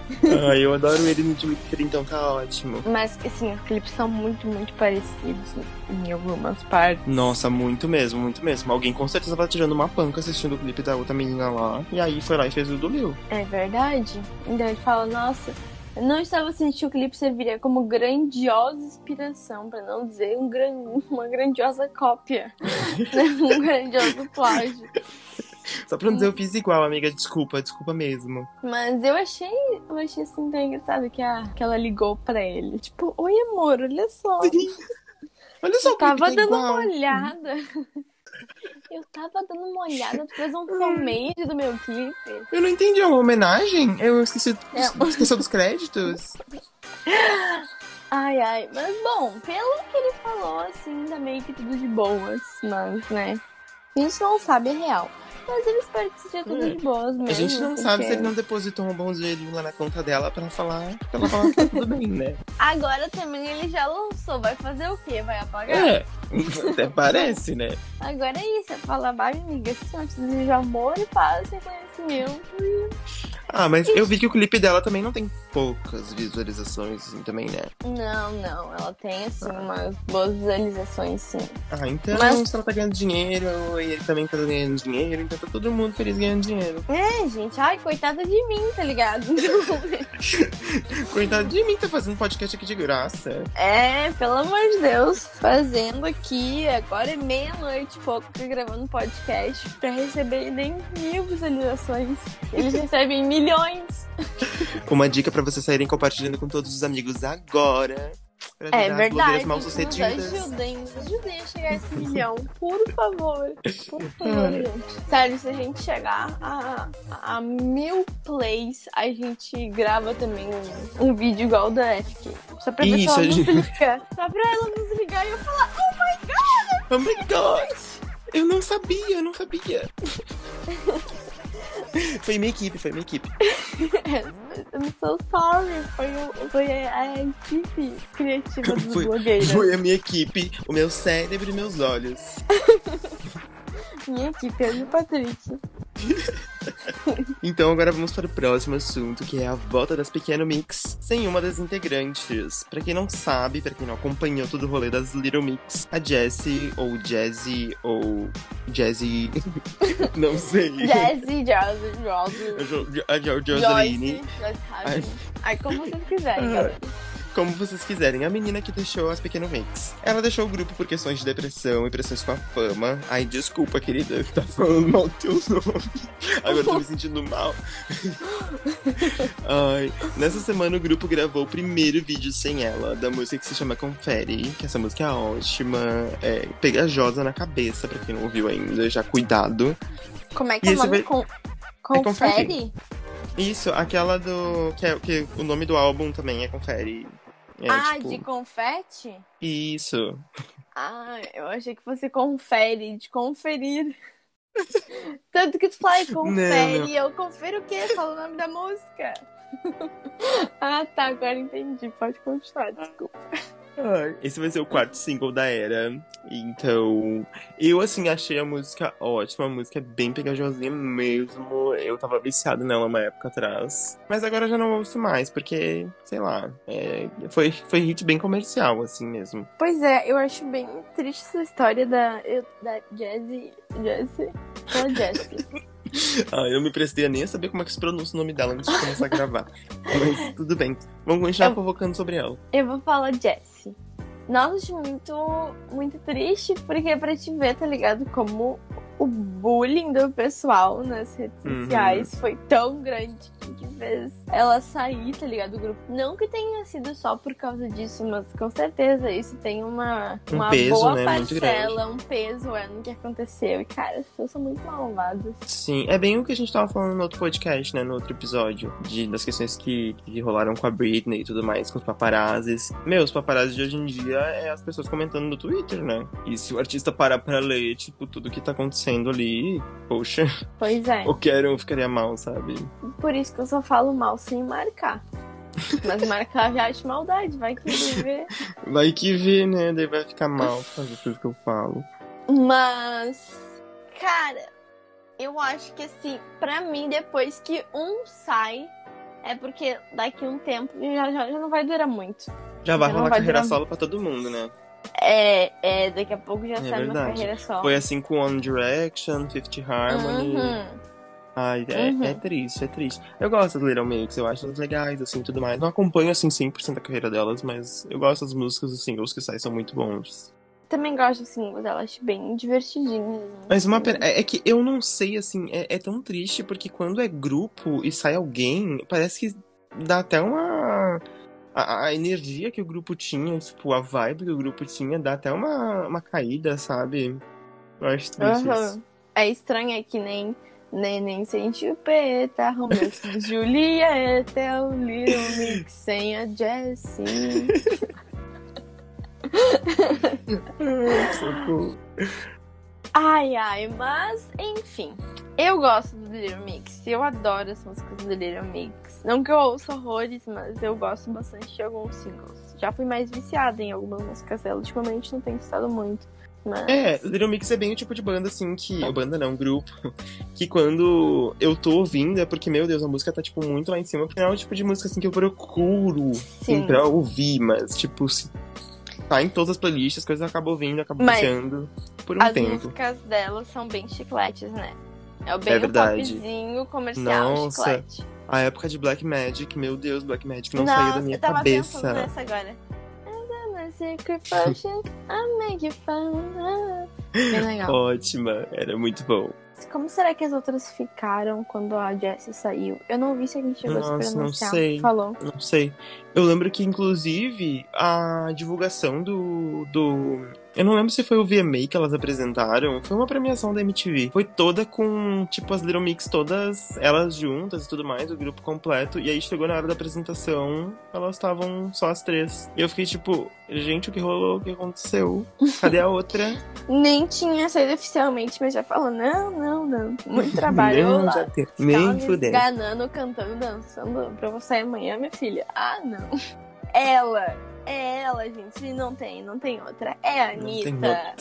Ai, eu adoro ele no Twitter, então tá ótimo. Mas, assim, os clipes são muito, muito parecidos em algumas partes. Nossa, muito mesmo, muito mesmo. Alguém com certeza tá tirando uma panca assistindo o clipe da outra menina lá. E aí foi lá e fez o do Lil. É verdade? Então ele fala, nossa, eu não estava sentindo que o clipe serviria como grandiosa inspiração, pra não dizer um gran... uma grandiosa cópia. um grandioso plágio. Só pra não dizer eu fiz igual, amiga. Desculpa, desculpa mesmo. Mas eu achei, eu achei assim tão engraçado que, a, que ela ligou pra ele. Tipo, oi amor, olha só. Olha só Eu tava tá dando igual. uma olhada. Eu tava dando uma olhada, tu fez um fanmade do meu clipe. Eu não entendi, é uma homenagem? Eu esqueci, É. esqueci dos créditos. Ai, ai. Mas bom, pelo que ele falou, assim, ainda meio que tudo de boas. Mas, né? A gente não sabe a real. Mas eu espero que seja tudo É. de boas mesmo. A gente não porque sabe se ele não depositou um bom dinheirinho lá na conta dela pra falar, pra ela falar que tá tudo bem, né? Agora também ele já lançou. Vai fazer o quê? Vai apagar? É, até parece, né? Agora é isso. É falar, vai, amiga, se não te desejo amor e paz e conhecimento. Ah, mas eu vi que o clipe dela também não tem poucas visualizações, assim, também, né? Não, não. Ela tem, assim, umas boas visualizações, sim. Ah, então Mas- se ela tá ganhando dinheiro e ele também tá ganhando dinheiro, então tá todo mundo feliz ganhando dinheiro. É, gente. Ai, coitada de mim, tá ligado? Coitado de mim, tá fazendo podcast aqui de graça. é, pelo amor de Deus. Fazendo aqui, agora é meia-noite e pouco, tô gravando podcast pra receber nem mil visualizações. Eles recebem milhões. Uma dica pra vocês saírem compartilhando com todos os amigos agora. É verdade. mal Nos ajudem, nos ajudem a chegar a esse milhão. Por favor. Por favor, gente. Sério, se a gente chegar a, a mil plays, a gente grava também um, um vídeo igual o da FK. Só pra Isso, pessoa gente- ligar. Só pra ela não se ligar e eu falar, oh my god! Oh my god! Eu não sabia, eu não sabia. foi minha equipe, foi minha equipe. I'm so sorry. Foi, o- foi a equipe criativa dos Foi, blogueiros. foi a minha equipe, o meu cérebro e meus olhos. Minha equipe, eu e o Patrick. Então agora vamos para o próximo assunto, que é a volta das Pequeno Mix sem uma das integrantes. Pra quem não sabe, pra quem não acompanhou todo o rolê das Little Mix, a Jessie, ou Jazzy, ou Jazzy, não sei. Jazzy, Jazzy, Jazzy. A Joseline, Harding. Ai, como vocês quiserem, galera. Como vocês quiserem, a menina que deixou as Pequeno Mix. Ela deixou o grupo por questões de depressão e pressões com a fama. Ai, desculpa, querida, tá falando mal do teu nome. Agora eu tô me sentindo mal. Ai, nessa semana o grupo gravou o primeiro vídeo sem ela, da música que se chama Confere, que essa música é ótima, é pegajosa na cabeça, pra quem não ouviu ainda, já cuidado. Como é que E é o nome? vai- Com... confere. Confere? Isso, aquela do. Que, é, que o nome do álbum também é Confere. É, ah, tipo, de confete? Isso. Ah, eu achei que fosse confere, de conferir. Tanto que tu fala confere, Não, não. eu confiro o quê? Fala o nome da música. ah, tá, agora entendi. Pode continuar, desculpa. Esse vai ser o quarto single da era. Então, eu assim achei a música ótima. A música é bem pegajosinha mesmo. Eu tava viciado nela uma época atrás. Mas agora já não ouço mais, porque, sei lá, é, foi, foi hit bem comercial, assim mesmo. Pois é, eu acho bem triste essa história da, eu- da Jessie. Jessie? Fala Jessie. Ah, eu me prestei a nem a saber como é que se pronuncia o nome dela antes de começar a gravar. Mas tudo bem. Vamos continuar Eu- fofocando sobre ela. Eu vou falar Jessie. Nossa, acho muito, muito triste, porque é pra te ver, tá ligado? Como o bullying do pessoal nas redes Uhum. sociais foi tão grande que fez ela sair, tá ligado? Do grupo. Não que tenha sido só por causa disso, mas com certeza isso tem uma, Um uma peso, boa né, parcela, um peso é, no que aconteceu. E, cara, as pessoas são muito malvadas. Sim, é bem o que a gente tava falando no outro podcast, né? No outro episódio. De, das questões que, que rolaram com a Britney e tudo mais, com os paparazzis. Meu, os paparazzis de hoje em dia é as pessoas comentando no Twitter, né? E se o artista parar pra ler, tipo, tudo que tá acontecendo ali, poxa, Pois é. eu quero, eu ficaria mal, sabe? Por isso que eu só falo mal sem marcar. Mas marcar já acho maldade, vai que vê. Vai que vê, né? Daí vai ficar mal causa das coisas que eu falo. Mas, cara, eu acho que assim, pra mim, depois que um sai, é porque daqui um tempo já, já, já não vai durar muito. Já vai rolar carreira durar- solo pra todo mundo, né? É, é daqui a pouco já É sai uma verdade. carreira só. Foi assim com One Direction, Fifth Harmony. Uhum. Ai, é, Uhum. é triste, é triste. Eu gosto das Little Mix, eu acho elas legais, assim, tudo mais. Não acompanho, assim, 100% da carreira delas, mas eu gosto das músicas, os singles que saem são muito bons. Também gosto dos singles, eu acho bem divertidinhos. Mas uma pena, é, é que eu não sei, assim, é, é tão triste, porque quando é grupo e sai alguém, parece que dá até uma... A, a energia que o grupo tinha, tipo, a vibe que o grupo tinha, dá até uma, uma caída, sabe? Eu acho triste isso. É estranho, é que nem Neném sem chupeta, Romeu sem Julieta, é o Little Mix sem a Jessie. Socorro. Ai, ai, mas enfim. Eu gosto do Little Mix. Eu adoro as músicas do Little Mix. Não que eu ouça horrores, mas eu gosto bastante de alguns singles. já fui mais viciada em algumas músicas dela. Ultimamente não tenho estado muito. Mas... É, Little Mix é bem o tipo de banda, assim, que. Banda não, grupo. Que quando eu tô ouvindo é porque, meu Deus, a música tá, tipo, muito lá em cima. Porque não é o tipo de música, assim, que eu procuro assim, pra ouvir, mas, tipo, se tá em todas as playlists, as coisas eu acabo ouvindo, acabo mas por um as tempo. As músicas dela são bem chicletes, né? É o bem é verdade. popzinho comercial Nossa. chiclete. A época de Black Magic, meu Deus, Black Magic não Nossa, saía da minha eu tava cabeça. Pensando nessa agora. Secret potion, I make you fun. Bem legal. Ótima, era muito bom. Como será que as outras ficaram quando a Jessie saiu? Eu não vi se a gente chegou Nossa, a se pronunciar. Não sei. Falou. Não sei. Eu lembro que, inclusive, a divulgação do, do eu não lembro se foi o VMA que elas apresentaram. Foi uma premiação da MTV. Foi toda com, tipo, as Little Mix todas elas juntas e tudo mais, o grupo completo. E aí chegou na hora da apresentação, elas estavam só as três. E eu fiquei tipo, gente, o que rolou? O que aconteceu? Cadê a outra? Nem tinha saído oficialmente, mas já falou: não, não, não. Muito trabalho. não, já tem. Nem fudendo. Ganando, cantando, dançando pra você amanhã, minha filha. Ah, não. Ela é ela, gente. Não tem, não tem outra. É a Anitta.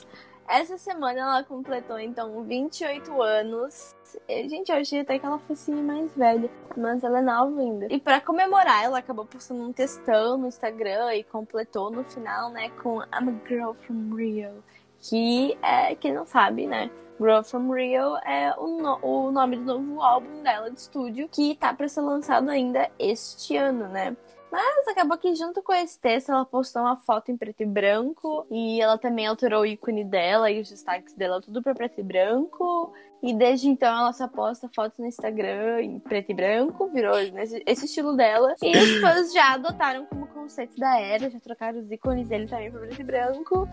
Essa semana ela completou, então, 28 anos. Gente, eu achei até que ela fosse mais velha, mas ela é nova ainda. E para comemorar, ela acabou postando um textão no Instagram e completou no final, né, com I'm a Girl from Rio. Que é, quem não sabe, né? Girl from Rio é o, no o nome do novo álbum dela de estúdio, que tá para ser lançado ainda este ano, né? Mas acabou que junto com esse texto ela postou uma foto em preto e branco e ela também alterou o ícone dela e os destaques dela tudo para preto e branco. E desde então ela só posta fotos no Instagram em preto e branco, virou esse, esse estilo dela. E os fãs já adotaram como conceito da era, já trocaram os ícones dele também para preto e branco.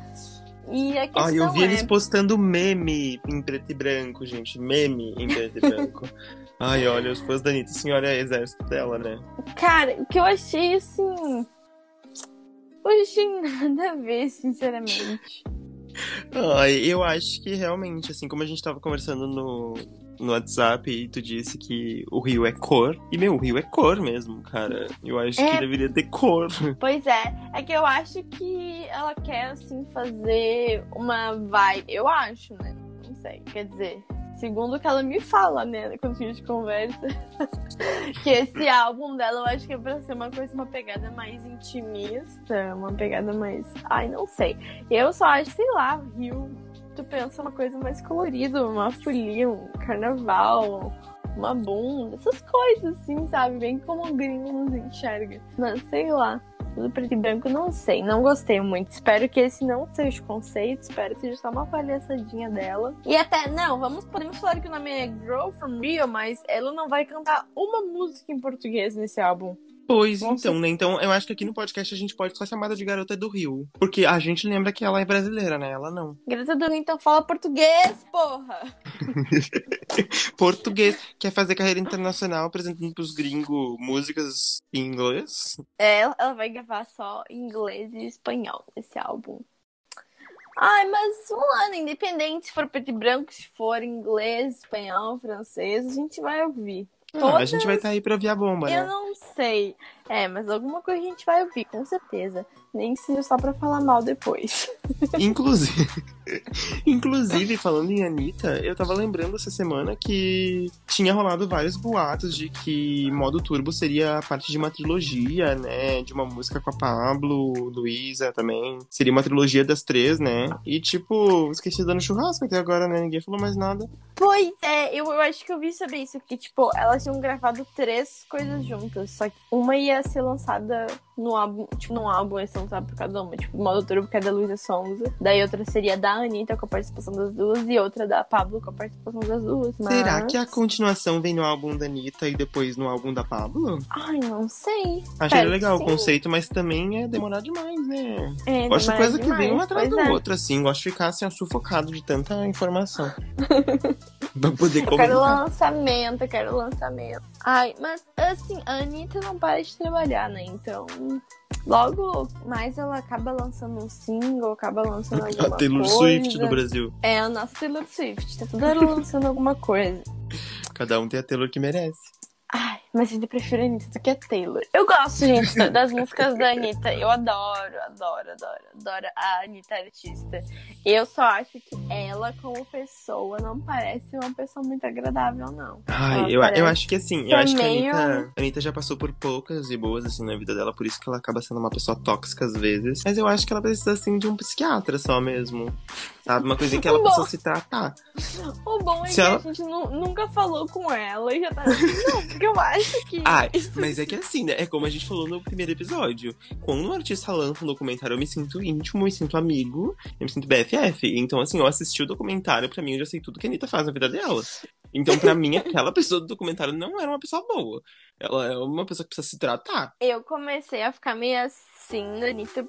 E a questão Ah, eu vi é... eles postando meme em preto e branco, gente. Meme em preto e branco. Ai, olha, os fãs da Anitta, senhora é exército dela, né? Cara, o que eu achei assim. Eu achei nada a ver, sinceramente. Ai, eu acho que realmente, assim, como a gente tava conversando no, no WhatsApp e tu disse que o Rio é cor. E, meu, o Rio é cor mesmo, cara. Eu acho é... que deveria ter cor. Pois é. É que eu acho que ela quer, assim, fazer uma vibe. Eu acho, né? Não sei. Quer dizer, segundo o que ela me fala, né, quando a gente conversa, que esse álbum dela eu acho que é pra ser uma coisa, uma pegada mais intimista, uma pegada mais. Ai, não sei. Eu só acho, sei lá, Rio, tu pensa uma coisa mais colorida, uma folia, um carnaval, uma bunda, essas coisas assim, sabe? Bem como o gringo nos enxerga. Mas sei lá tudo preto e branco, não sei, não gostei muito. Espero que esse não seja o conceito, espero que seja só uma palhaçadinha dela. E até, não, vamos, podemos falar que o nome é Girl from Rio, mas ela não vai cantar uma música em português nesse álbum. Pois Nossa. então, né? Então eu acho que aqui no podcast a gente pode só chamar de Garota do Rio. Porque a gente lembra que ela é brasileira, né? Ela não. Garota do Rio, então fala português, porra! português. Quer fazer carreira internacional apresentando pros gringos músicas em inglês? É, ela vai gravar só em inglês e espanhol esse álbum. Ai, mas vamos lá, né? independente se for preto e branco, se for inglês, espanhol, francês, a gente vai ouvir. Todas... Ah, a gente vai estar tá aí pra ouvir a bomba, né? Eu não sei. É, mas alguma coisa a gente vai ouvir, com certeza. Nem que seja só pra falar mal depois. Inclusive, inclusive, falando em Anitta, eu tava lembrando essa semana que tinha rolado vários boatos de que Modo Turbo seria parte de uma trilogia, né? De uma música com a Pablo, Luísa também. Seria uma trilogia das três, né? E, tipo, esqueci dando churrasco até agora, né? Ninguém falou mais nada. Pois é, eu, eu acho que eu vi sobre isso, que, tipo, elas tinham gravado três coisas juntas, só que uma ia ser lançada no álbum, tipo, num álbum lançado por cada uma, tipo, Modo Turbo, que é da Luísa Sonza. Daí outra seria da Anitta com a participação das duas e outra da Pablo com a participação das duas. Mas... Será que a continuação vem no álbum da Anitta e depois no álbum da Pablo? Ai, não sei. Achei legal o conceito, mas também é demorar demais, né? É, Gosto de coisa demais, que vem uma atrás da é. outra, assim. Gosto de ficar assim, sufocado de tanta informação. pra poder comentar. Quero lançamento, quero lançamento. Ai, mas assim, a Anitta não para de trabalhar, né? Então, logo mais ela acaba lançando um single, acaba lançando alguma A Taylor coisa. Swift no Brasil. É, a nossa Taylor Swift. Tá toda hora lançando alguma coisa. Cada um tem a Taylor que merece. Ai, Mas eu ainda prefiro a Anitta do que a Taylor. Eu gosto, gente, das músicas da Anitta. Eu adoro, adoro, adoro, adoro a Anitta artista. Eu só acho que ela, como pessoa, não parece uma pessoa muito agradável, não. Ai, eu, eu acho que assim, eu acho meio... que a Anitta, a Anitta já passou por poucas e boas assim na vida dela, por isso que ela acaba sendo uma pessoa tóxica às vezes. Mas eu acho que ela precisa assim de um psiquiatra só mesmo. Sabe? Uma coisa que ela precisa se tratar. O bom é se que ela... a gente nunca falou com ela e já tá assim, não, porque eu acho que. Ai, mas é que assim, né? É como a gente falou no primeiro episódio. Quando um artista lança um documentário, eu me sinto íntimo, eu me sinto amigo, eu me sinto BFF. Então, assim, eu assisti o documentário, pra mim, eu já sei tudo que a Anitta faz na vida dela. Então, pra mim, aquela pessoa do documentário não era uma pessoa boa. Ela é uma pessoa que precisa se tratar. Eu comecei a ficar meio assim da Anitta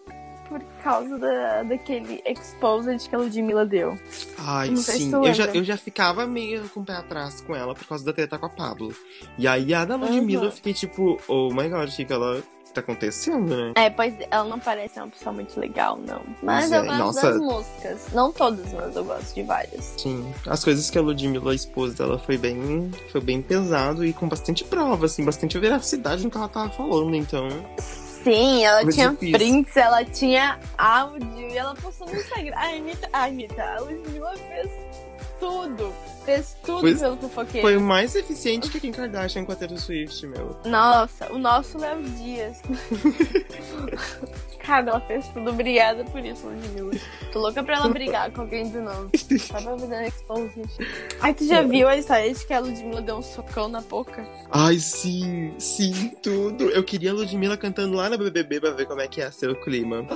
por causa da, daquele exposed que a Ludmilla deu. Ai, sim. Eu já, eu já ficava meio com o pé atrás com ela por causa da treta com a Pablo. E aí a da Ludmilla uhum. eu fiquei tipo, oh my god, o que ela tá acontecendo, né? É, pois ela não parece uma pessoa muito legal, não. Mas eu gosto Nossa. das músicas. Não todas, mas eu gosto de várias. Sim. As coisas que a Ludmilla, a esposa dela, foi bem, foi bem pesado e com bastante prova, assim, bastante veracidade no que ela tava falando, então. Sim, ela tinha difícil. prints, ela tinha áudio e ela postou no Instagram. A Anitta, a Anitta, a Ludmilla fez tudo. Fez tudo pois pelo fofoqueiro. Foi mais eficiente que Kim Kardashian com a Taylor Swift, meu. Nossa, o nosso Léo Dias. Cara, ela fez tudo. Obrigada por isso, Ludmilla. Tô louca pra ela brigar com alguém de novo. Só pra fazer exposed. Ai, tu já viu a história de que a Ludmilla deu um socão na boca? Ai, sim, sim, tudo. Eu queria a Ludmilla cantando lá na BBB pra ver como é que ia ser o clima.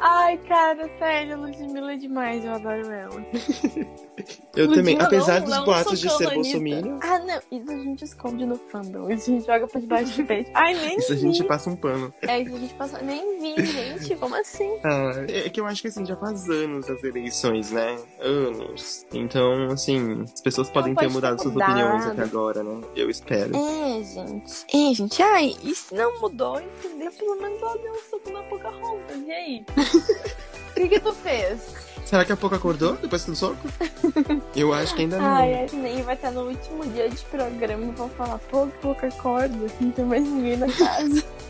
Ai, cara, sério, a Ludmilla é demais, eu adoro ela. eu Ludmilla também, apesar não, dos não boatos de ser bolsominion. Ah, não, isso a gente esconde no fandom, isso a gente joga pra debaixo do peito. Ai, nem Isso vi. a gente passa um pano. É, isso a gente passa... Nem vi, gente, como assim? Ah, é que eu acho que assim, já faz anos as eleições, né? Anos. Então, assim, as pessoas podem ter mudado suas opiniões até agora, né? Eu espero. É, gente. É, gente, ai, isso não mudou, entendeu? Pelo menos ela deu um soco na Pocahontas, e aí? O que, que tu fez? Será que a pouco acordou depois do soco? Eu acho que ainda não. Ai, nem vai estar no último dia de programa e vão falar, pouco, pouco acorda, não tem mais ninguém na casa.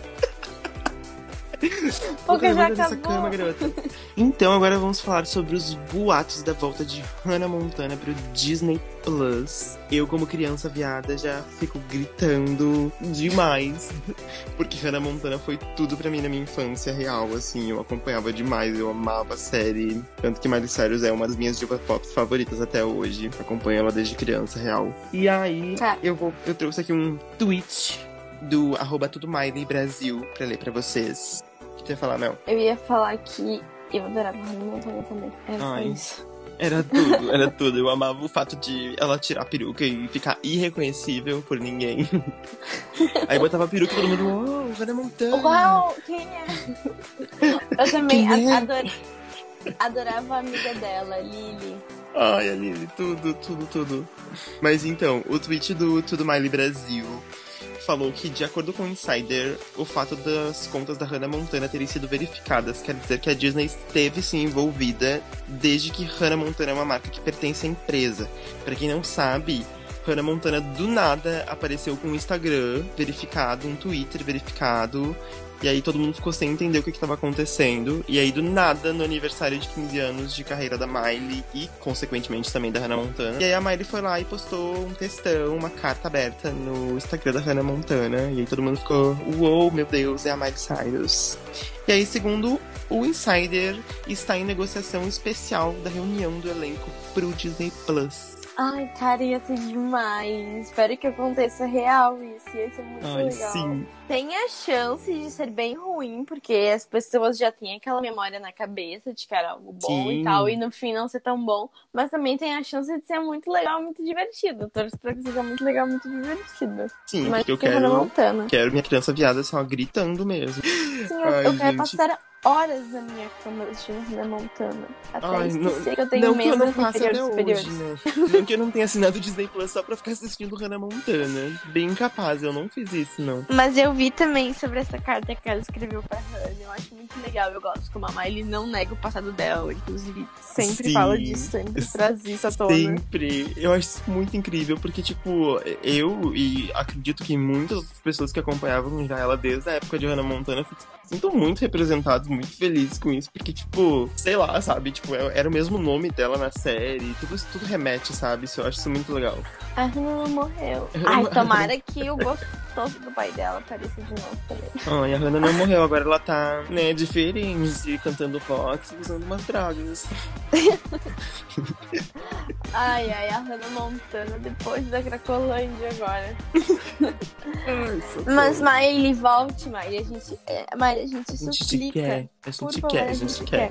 Pouca já acabou. Cama, então, agora vamos falar sobre os boatos da volta de Hannah Montana pro Disney Plus. Eu, como criança viada, já fico gritando demais. Porque Hannah Montana foi tudo pra mim na minha infância real, assim. Eu acompanhava demais, eu amava a série. Tanto que Miley Cyrus é uma das minhas divas pop favoritas até hoje. Acompanho ela desde criança real. E aí, tá. eu, vou, eu trouxe aqui um tweet do arroba tudo Miley Brasil pra ler pra vocês ia falar, Mel? Eu ia falar que eu adorava Hannah Montana também. Era Ai. isso. Era tudo, era tudo. Eu amava o fato de ela tirar a peruca e ficar irreconhecível por ninguém. Aí botava a peruca e todo mundo, uau, oh, Hannah Montana. Uau, quem é? Eu também é? ador... adorava a amiga dela, Lily. Ai, a Lily, tudo, tudo, tudo. Mas então, o tweet do Tudo Miley Brasil falou que, de acordo com o Insider, o fato das contas da Hannah Montana terem sido verificadas quer dizer que a Disney esteve sim envolvida desde que Hannah Montana é uma marca que pertence à empresa. Para quem não sabe, Hannah Montana do nada apareceu com um Instagram verificado, um Twitter verificado, e aí todo mundo ficou sem entender o que estava acontecendo. E aí, do nada, no aniversário de 15 anos de carreira da Miley e, consequentemente, também da Hannah Montana. E aí a Miley foi lá e postou um textão, uma carta aberta no Instagram da Hannah Montana. E aí todo mundo ficou, uou, meu Deus, é a Miley Cyrus. E aí, segundo o Insider, está em negociação especial da reunião do elenco pro Disney Plus. Ai, cara, ia ser demais. Espero que aconteça real isso. Ia ser muito Ai, legal. Sim. Tem a chance de ser bem ruim, porque as pessoas já têm aquela memória na cabeça de que era algo bom sim. e tal, e no fim não ser tão bom. Mas também tem a chance de ser muito legal, muito divertido. Torço pra que seja muito legal, muito divertido. Sim, mas porque eu quero, quero minha criança viada só gritando mesmo. Sim, eu, Ai, eu quero passar horas na minha cama assistindo Hannah Montana. Até Ai, esquecer que eu tenho Não que eu não faça inferiores até superiores. hoje, né? Não que eu não tenha assinado o Disney Plus só pra ficar assistindo Hannah Montana. Bem incapaz, eu não fiz isso, não. Mas eu vi também sobre essa carta que ela escreveu pra Hannah. Eu acho muito legal. Eu gosto como a Miley não nega o passado dela. Inclusive, sempre Sim. fala disso, sempre traz isso à tona. Sempre. Eu acho isso muito incrível, porque, tipo, eu e acredito que muitas pessoas que acompanhavam já ela desde a época de Hannah Montana se sinto muito representados, muito felizes com isso, porque, tipo, sei lá, sabe? Tipo, é- era o mesmo nome dela na série, tudo isso tudo remete, sabe? Isso, eu acho isso muito legal. A Hannah morreu. Ai, tomara que o gostoso do pai dela apareça de novo também. Ai, a Hannah não morreu, agora ela tá, né, diferente, cantando Fox e usando umas drogas. Ai, ai, a Hannah Montana depois da Cracolândia agora. Ai. Mas, Miley, volte, Miley. A gente, é, a gente A gente suplica. Quer, a Por gente favor, quer, a gente quer.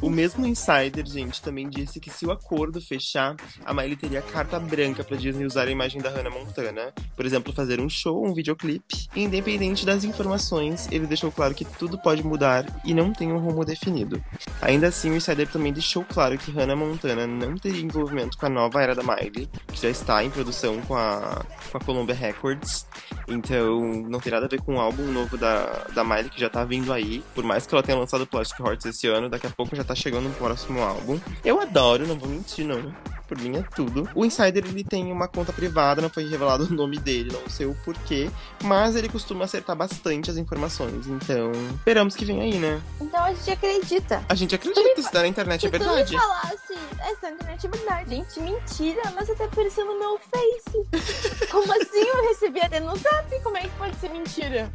O mesmo insider, gente, também disse que se o acordo fechar, a Miley teria carta branca pra Disney usar a imagem da Hannah Montana. Por exemplo, fazer um show, um videoclipe. E independente das informações, ele deixou claro que tudo pode mudar e não tem um rumo definido. Ainda assim, o insider também deixou claro que Hannah Montana não teria envolvimento com a nova era da Miley, que já está em produção com a, com a Columbia Records. Então, não tem nada a ver com o álbum novo da, da Miley, que já tá vindo aí. Por mais que ela tenha lançado Plastic Hearts esse ano, daqui a pouco já tá chegando no próximo álbum. Eu adoro, não vou mentir, não. Por mim é tudo. O Insider, ele tem uma conta privada, não foi revelado o nome dele, não sei o porquê. Mas ele costuma acertar bastante as informações. Então, esperamos que venha aí, né? Então a gente acredita. A gente acredita, se tá na internet é Se verdade. me falasse, essa internet é verdade. Gente, mentira, mas você tá aparecendo no meu Face. Como assim eu recebi até no zap? Como é que pode ser mentira?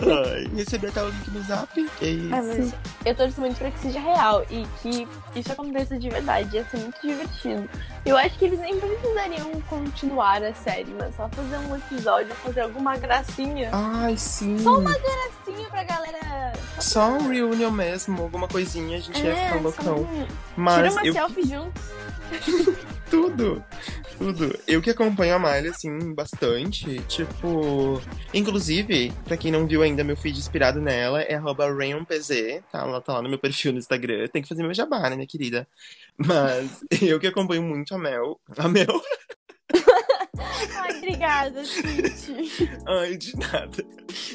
Ai, recebi até o link no zap. É isso. Ah, mas eu torço muito pra que seja real e que isso aconteça de verdade. Ia ser muito divertido. Eu acho que eles nem precisariam continuar a série, mas só fazer um episódio, fazer alguma gracinha. Ai, sim. Só uma gracinha pra galera. Só um reunion mesmo, alguma coisinha, a gente ia É, ficar só loucão. um- Mas Tira uma eu selfie juntos. tudo, tudo. Eu que acompanho a Miley, assim, bastante. Tipo, inclusive, pra quem não viu ainda meu feed inspirado nela, é RayonPZ, tá? Ela tá lá no meu perfil no Instagram. Tem que fazer meu jabá, né, minha querida? Mas eu que acompanho muito a Mel. A Mel? Ai, obrigada, Titi. Ai, de nada.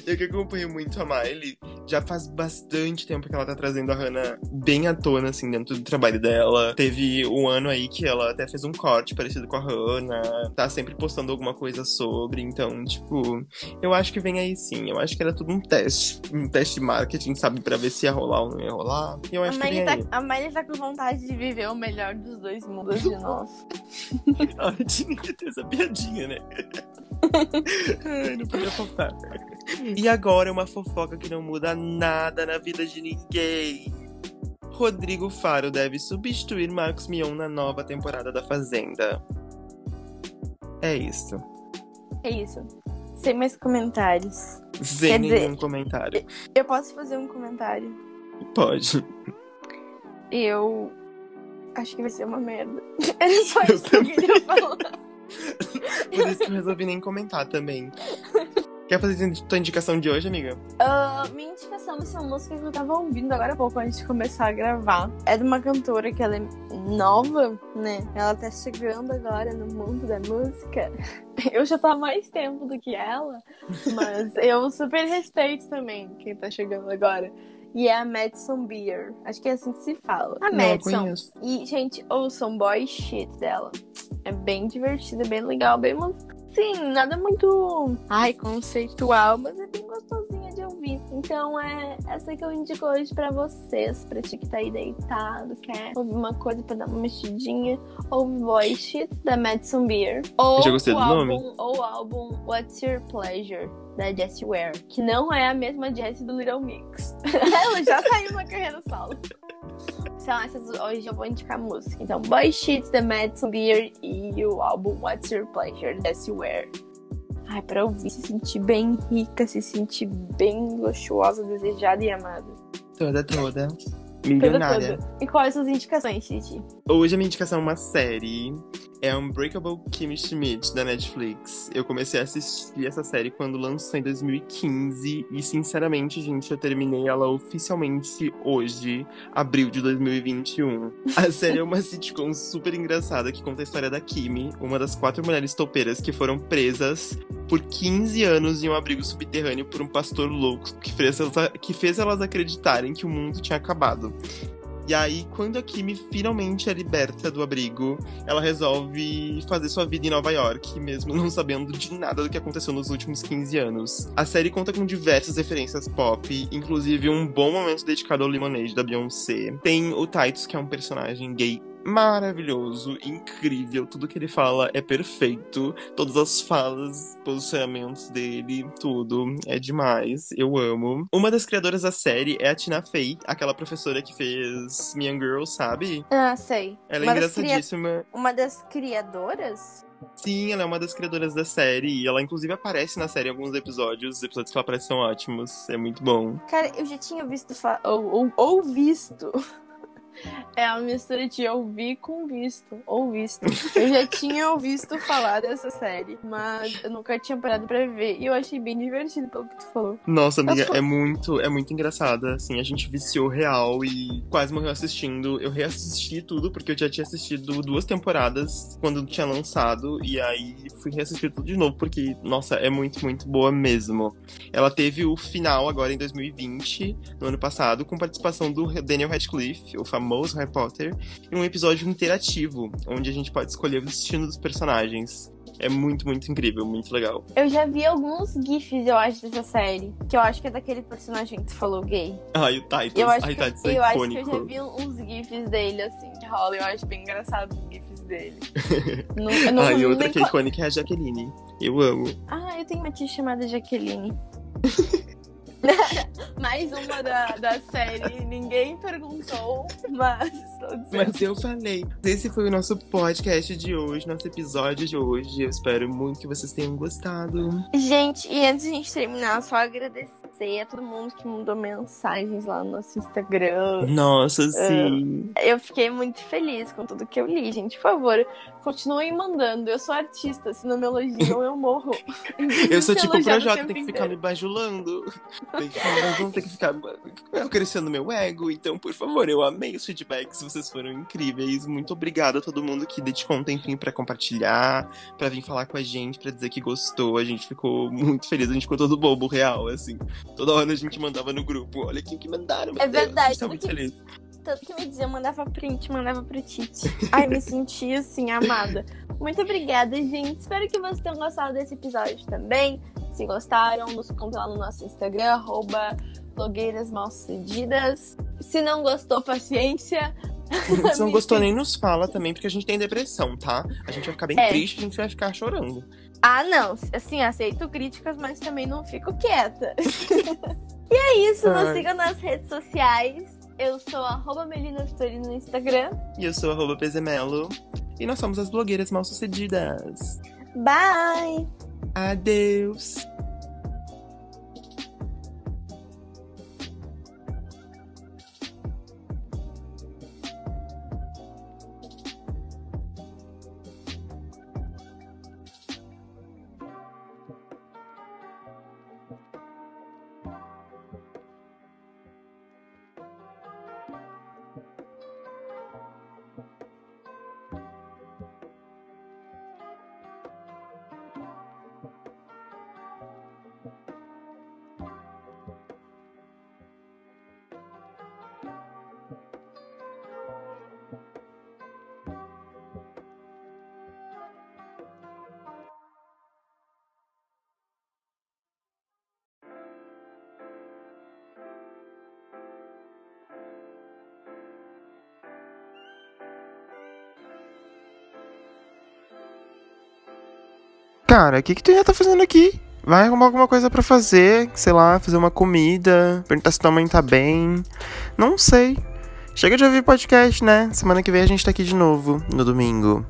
Eu que acompanho muito a Miley, já faz bastante tempo que ela tá trazendo a Hannah bem à tona, assim, dentro do trabalho dela. Teve um ano aí que ela até fez um corte parecido com a Hannah, tá sempre postando alguma coisa sobre, então, tipo, eu acho que vem aí sim. Eu acho que era tudo um teste. Um teste de marketing, sabe, pra ver se ia rolar ou não ia rolar. Eu A acho que Miley, vem aí. tá, a Miley tá com vontade de viver o melhor dos dois mundos de nós. Ai, tinha que ter essa piadinha, né? Ai, não podia faltar. E agora uma fofoca que não muda nada na vida de ninguém. Rodrigo Faro deve substituir Marcos Mion na nova temporada da Fazenda. É isso. É isso. Sem mais comentários. Sem Quer dizer- nenhum comentário. Eu posso fazer um comentário? Pode. Eu acho que vai ser uma merda. Era só Eu isso que eu queria falar. Por isso que eu resolvi nem comentar também. Quer fazer tua indicação de hoje, amiga? Ah, minha indicação dessa música que eu tava ouvindo agora há pouco antes de começar a gravar é de uma cantora que ela é nova, né? Ela tá chegando agora no mundo da música. Eu já tô há mais tempo do que ela, mas eu super respeito também quem tá chegando agora. E é a Madison Beer. Acho que é assim que se fala. A Não, Madison. conheço. E, gente, ouçam Boy Shit dela. É bem divertida, bem legal, bem. Sim, nada muito. Ai, conceitual, mas é bem gostosinha de ouvir. Então é essa que eu indico hoje pra vocês. Pra ti que tá aí deitado, quer ouvir uma coisa pra dar uma mexidinha. Boy Shit da Madison Beer. Ou já gostei o do álbum, nome. Ou o álbum What's Your Pleasure? Da Jessie Ware, que não é a mesma Jessie do Little Mix. Ela já saiu na carreira solo. São essas hoje eu vou indicar música. Então, Boy Shit, The Madison Beer e o álbum What's Your Pleasure, That's Where. Ai, pra ouvir, se sentir bem rica, se sentir bem luxuosa, desejada e amada. Toda, toda. Toda, Milionária. toda. E quais são as indicações, Titi? Hoje a minha indicação é uma série. é Unbreakable Kimmy Schmidt, da Netflix. Eu comecei a assistir essa série quando lançou em 2015 e, sinceramente, gente, eu terminei ela oficialmente hoje, abril de 2021. A série é uma sitcom super engraçada que conta a história da Kimmy, uma das quatro mulheres topeiras que foram presas por 15 anos em um abrigo subterrâneo por um pastor louco que fez elas, que fez elas acreditarem que o mundo tinha acabado. E aí, quando a Kimi finalmente é liberta do abrigo, ela resolve fazer sua vida em Nova York, mesmo não sabendo de nada do que aconteceu nos últimos 15 anos. A série conta com diversas referências pop, inclusive um bom momento dedicado ao Lemonade da Beyoncé. Tem o Titus, que é um personagem gay maravilhoso, incrível. Tudo que ele fala é perfeito. Todas as falas, posicionamentos dele, tudo é demais. Eu amo. Uma das criadoras da série é a Tina Fey, aquela professora que fez Mean Girl, sabe? Ah, sei. Ela é Uma das engraçadíssima. cria- Uma das criadoras? Sim, ela é uma das criadoras da série. E ela, inclusive, aparece na série em alguns episódios. Os episódios que ela aparece são ótimos. É muito bom. Cara, eu já tinha visto. fa- Ou, ou, ou visto. É a mistura de ouvir com visto. Ou visto. Eu já tinha visto falar dessa série, mas eu nunca tinha parado pra ver. E eu achei bem divertido pelo que tu falou. Nossa, amiga, é muito, é muito engraçada. Assim, a gente viciou real e quase morreu assistindo. Eu reassisti tudo, porque eu já tinha assistido duas temporadas quando tinha lançado. E aí fui reassistir tudo de novo, porque, nossa, é muito, muito boa mesmo. Ela teve o final agora em 2020, no ano passado, com participação do Daniel Radcliffe, o famoso Harry Potter, em um episódio interativo, onde a gente pode escolher o destino dos personagens. É muito, muito incrível, muito legal. Eu já vi alguns GIFs, eu acho, dessa série. Que eu acho que é daquele personagem que tu falou gay. Ai, o Titus, Eu acho, ai, que, Titus é eu acho que eu já vi uns GIFs dele, assim, que rola. Eu acho bem engraçado os GIFs dele. não, eu não, ah, e outra que é icônica é a Jaqueline. Eu amo. Ah, eu tenho uma tia chamada Jaqueline. Mais uma da, da série. Ninguém perguntou, mas estou dizendo. Mas eu falei. Esse foi o nosso podcast de hoje, nosso episódio de hoje. Eu espero muito que vocês tenham gostado. Gente, e antes de a gente terminar, só agradecer a todo mundo que mandou mensagens lá no nosso Instagram. Nossa, sim. Eu fiquei muito feliz com tudo que eu li, gente. Por favor, continuem mandando. Eu sou artista, se não me elogiam, eu morro. eu sou tipo o Projota, tem que ficar me inteiro. bajulando. Tem que ficar, que ficar crescendo meu ego. Então, por favor, eu amei os feedbacks, vocês foram incríveis. Muito obrigada a todo mundo que dedicou um tempinho pra compartilhar, pra vir falar com a gente, pra dizer que gostou. A gente ficou muito feliz, a gente ficou todo bobo, real, assim. Toda hora a gente mandava no grupo, olha quem que mandaram, meu É Deus, verdade, A gente tá muito feliz. Tanto que me dizia, eu mandava print, mandava pro Tite. Ai, me senti assim, amada. Muito obrigada, gente. Espero que vocês tenham gostado desse episódio também. Se gostaram, nos conta lá no nosso Instagram, arroba. Se não gostou, paciência. Se não gostou, nem nos fala também, porque a gente tem depressão, tá? A gente vai ficar bem É. triste, a gente vai ficar chorando. Ah, não. Assim, aceito críticas, mas também não fico quieta. e é isso, nos sigam nas redes sociais. Eu sou arroba no Instagram. E eu sou arroba Pezemelo. E nós somos as blogueiras mal sucedidas. Bye! Adeus! Cara, o que, que tu ia tá fazendo aqui? Vai arrumar alguma coisa pra fazer, sei lá, fazer uma comida, perguntar se tua mãe tá bem. Não sei. Chega de ouvir podcast, né? Semana que vem a gente tá aqui de novo, no domingo.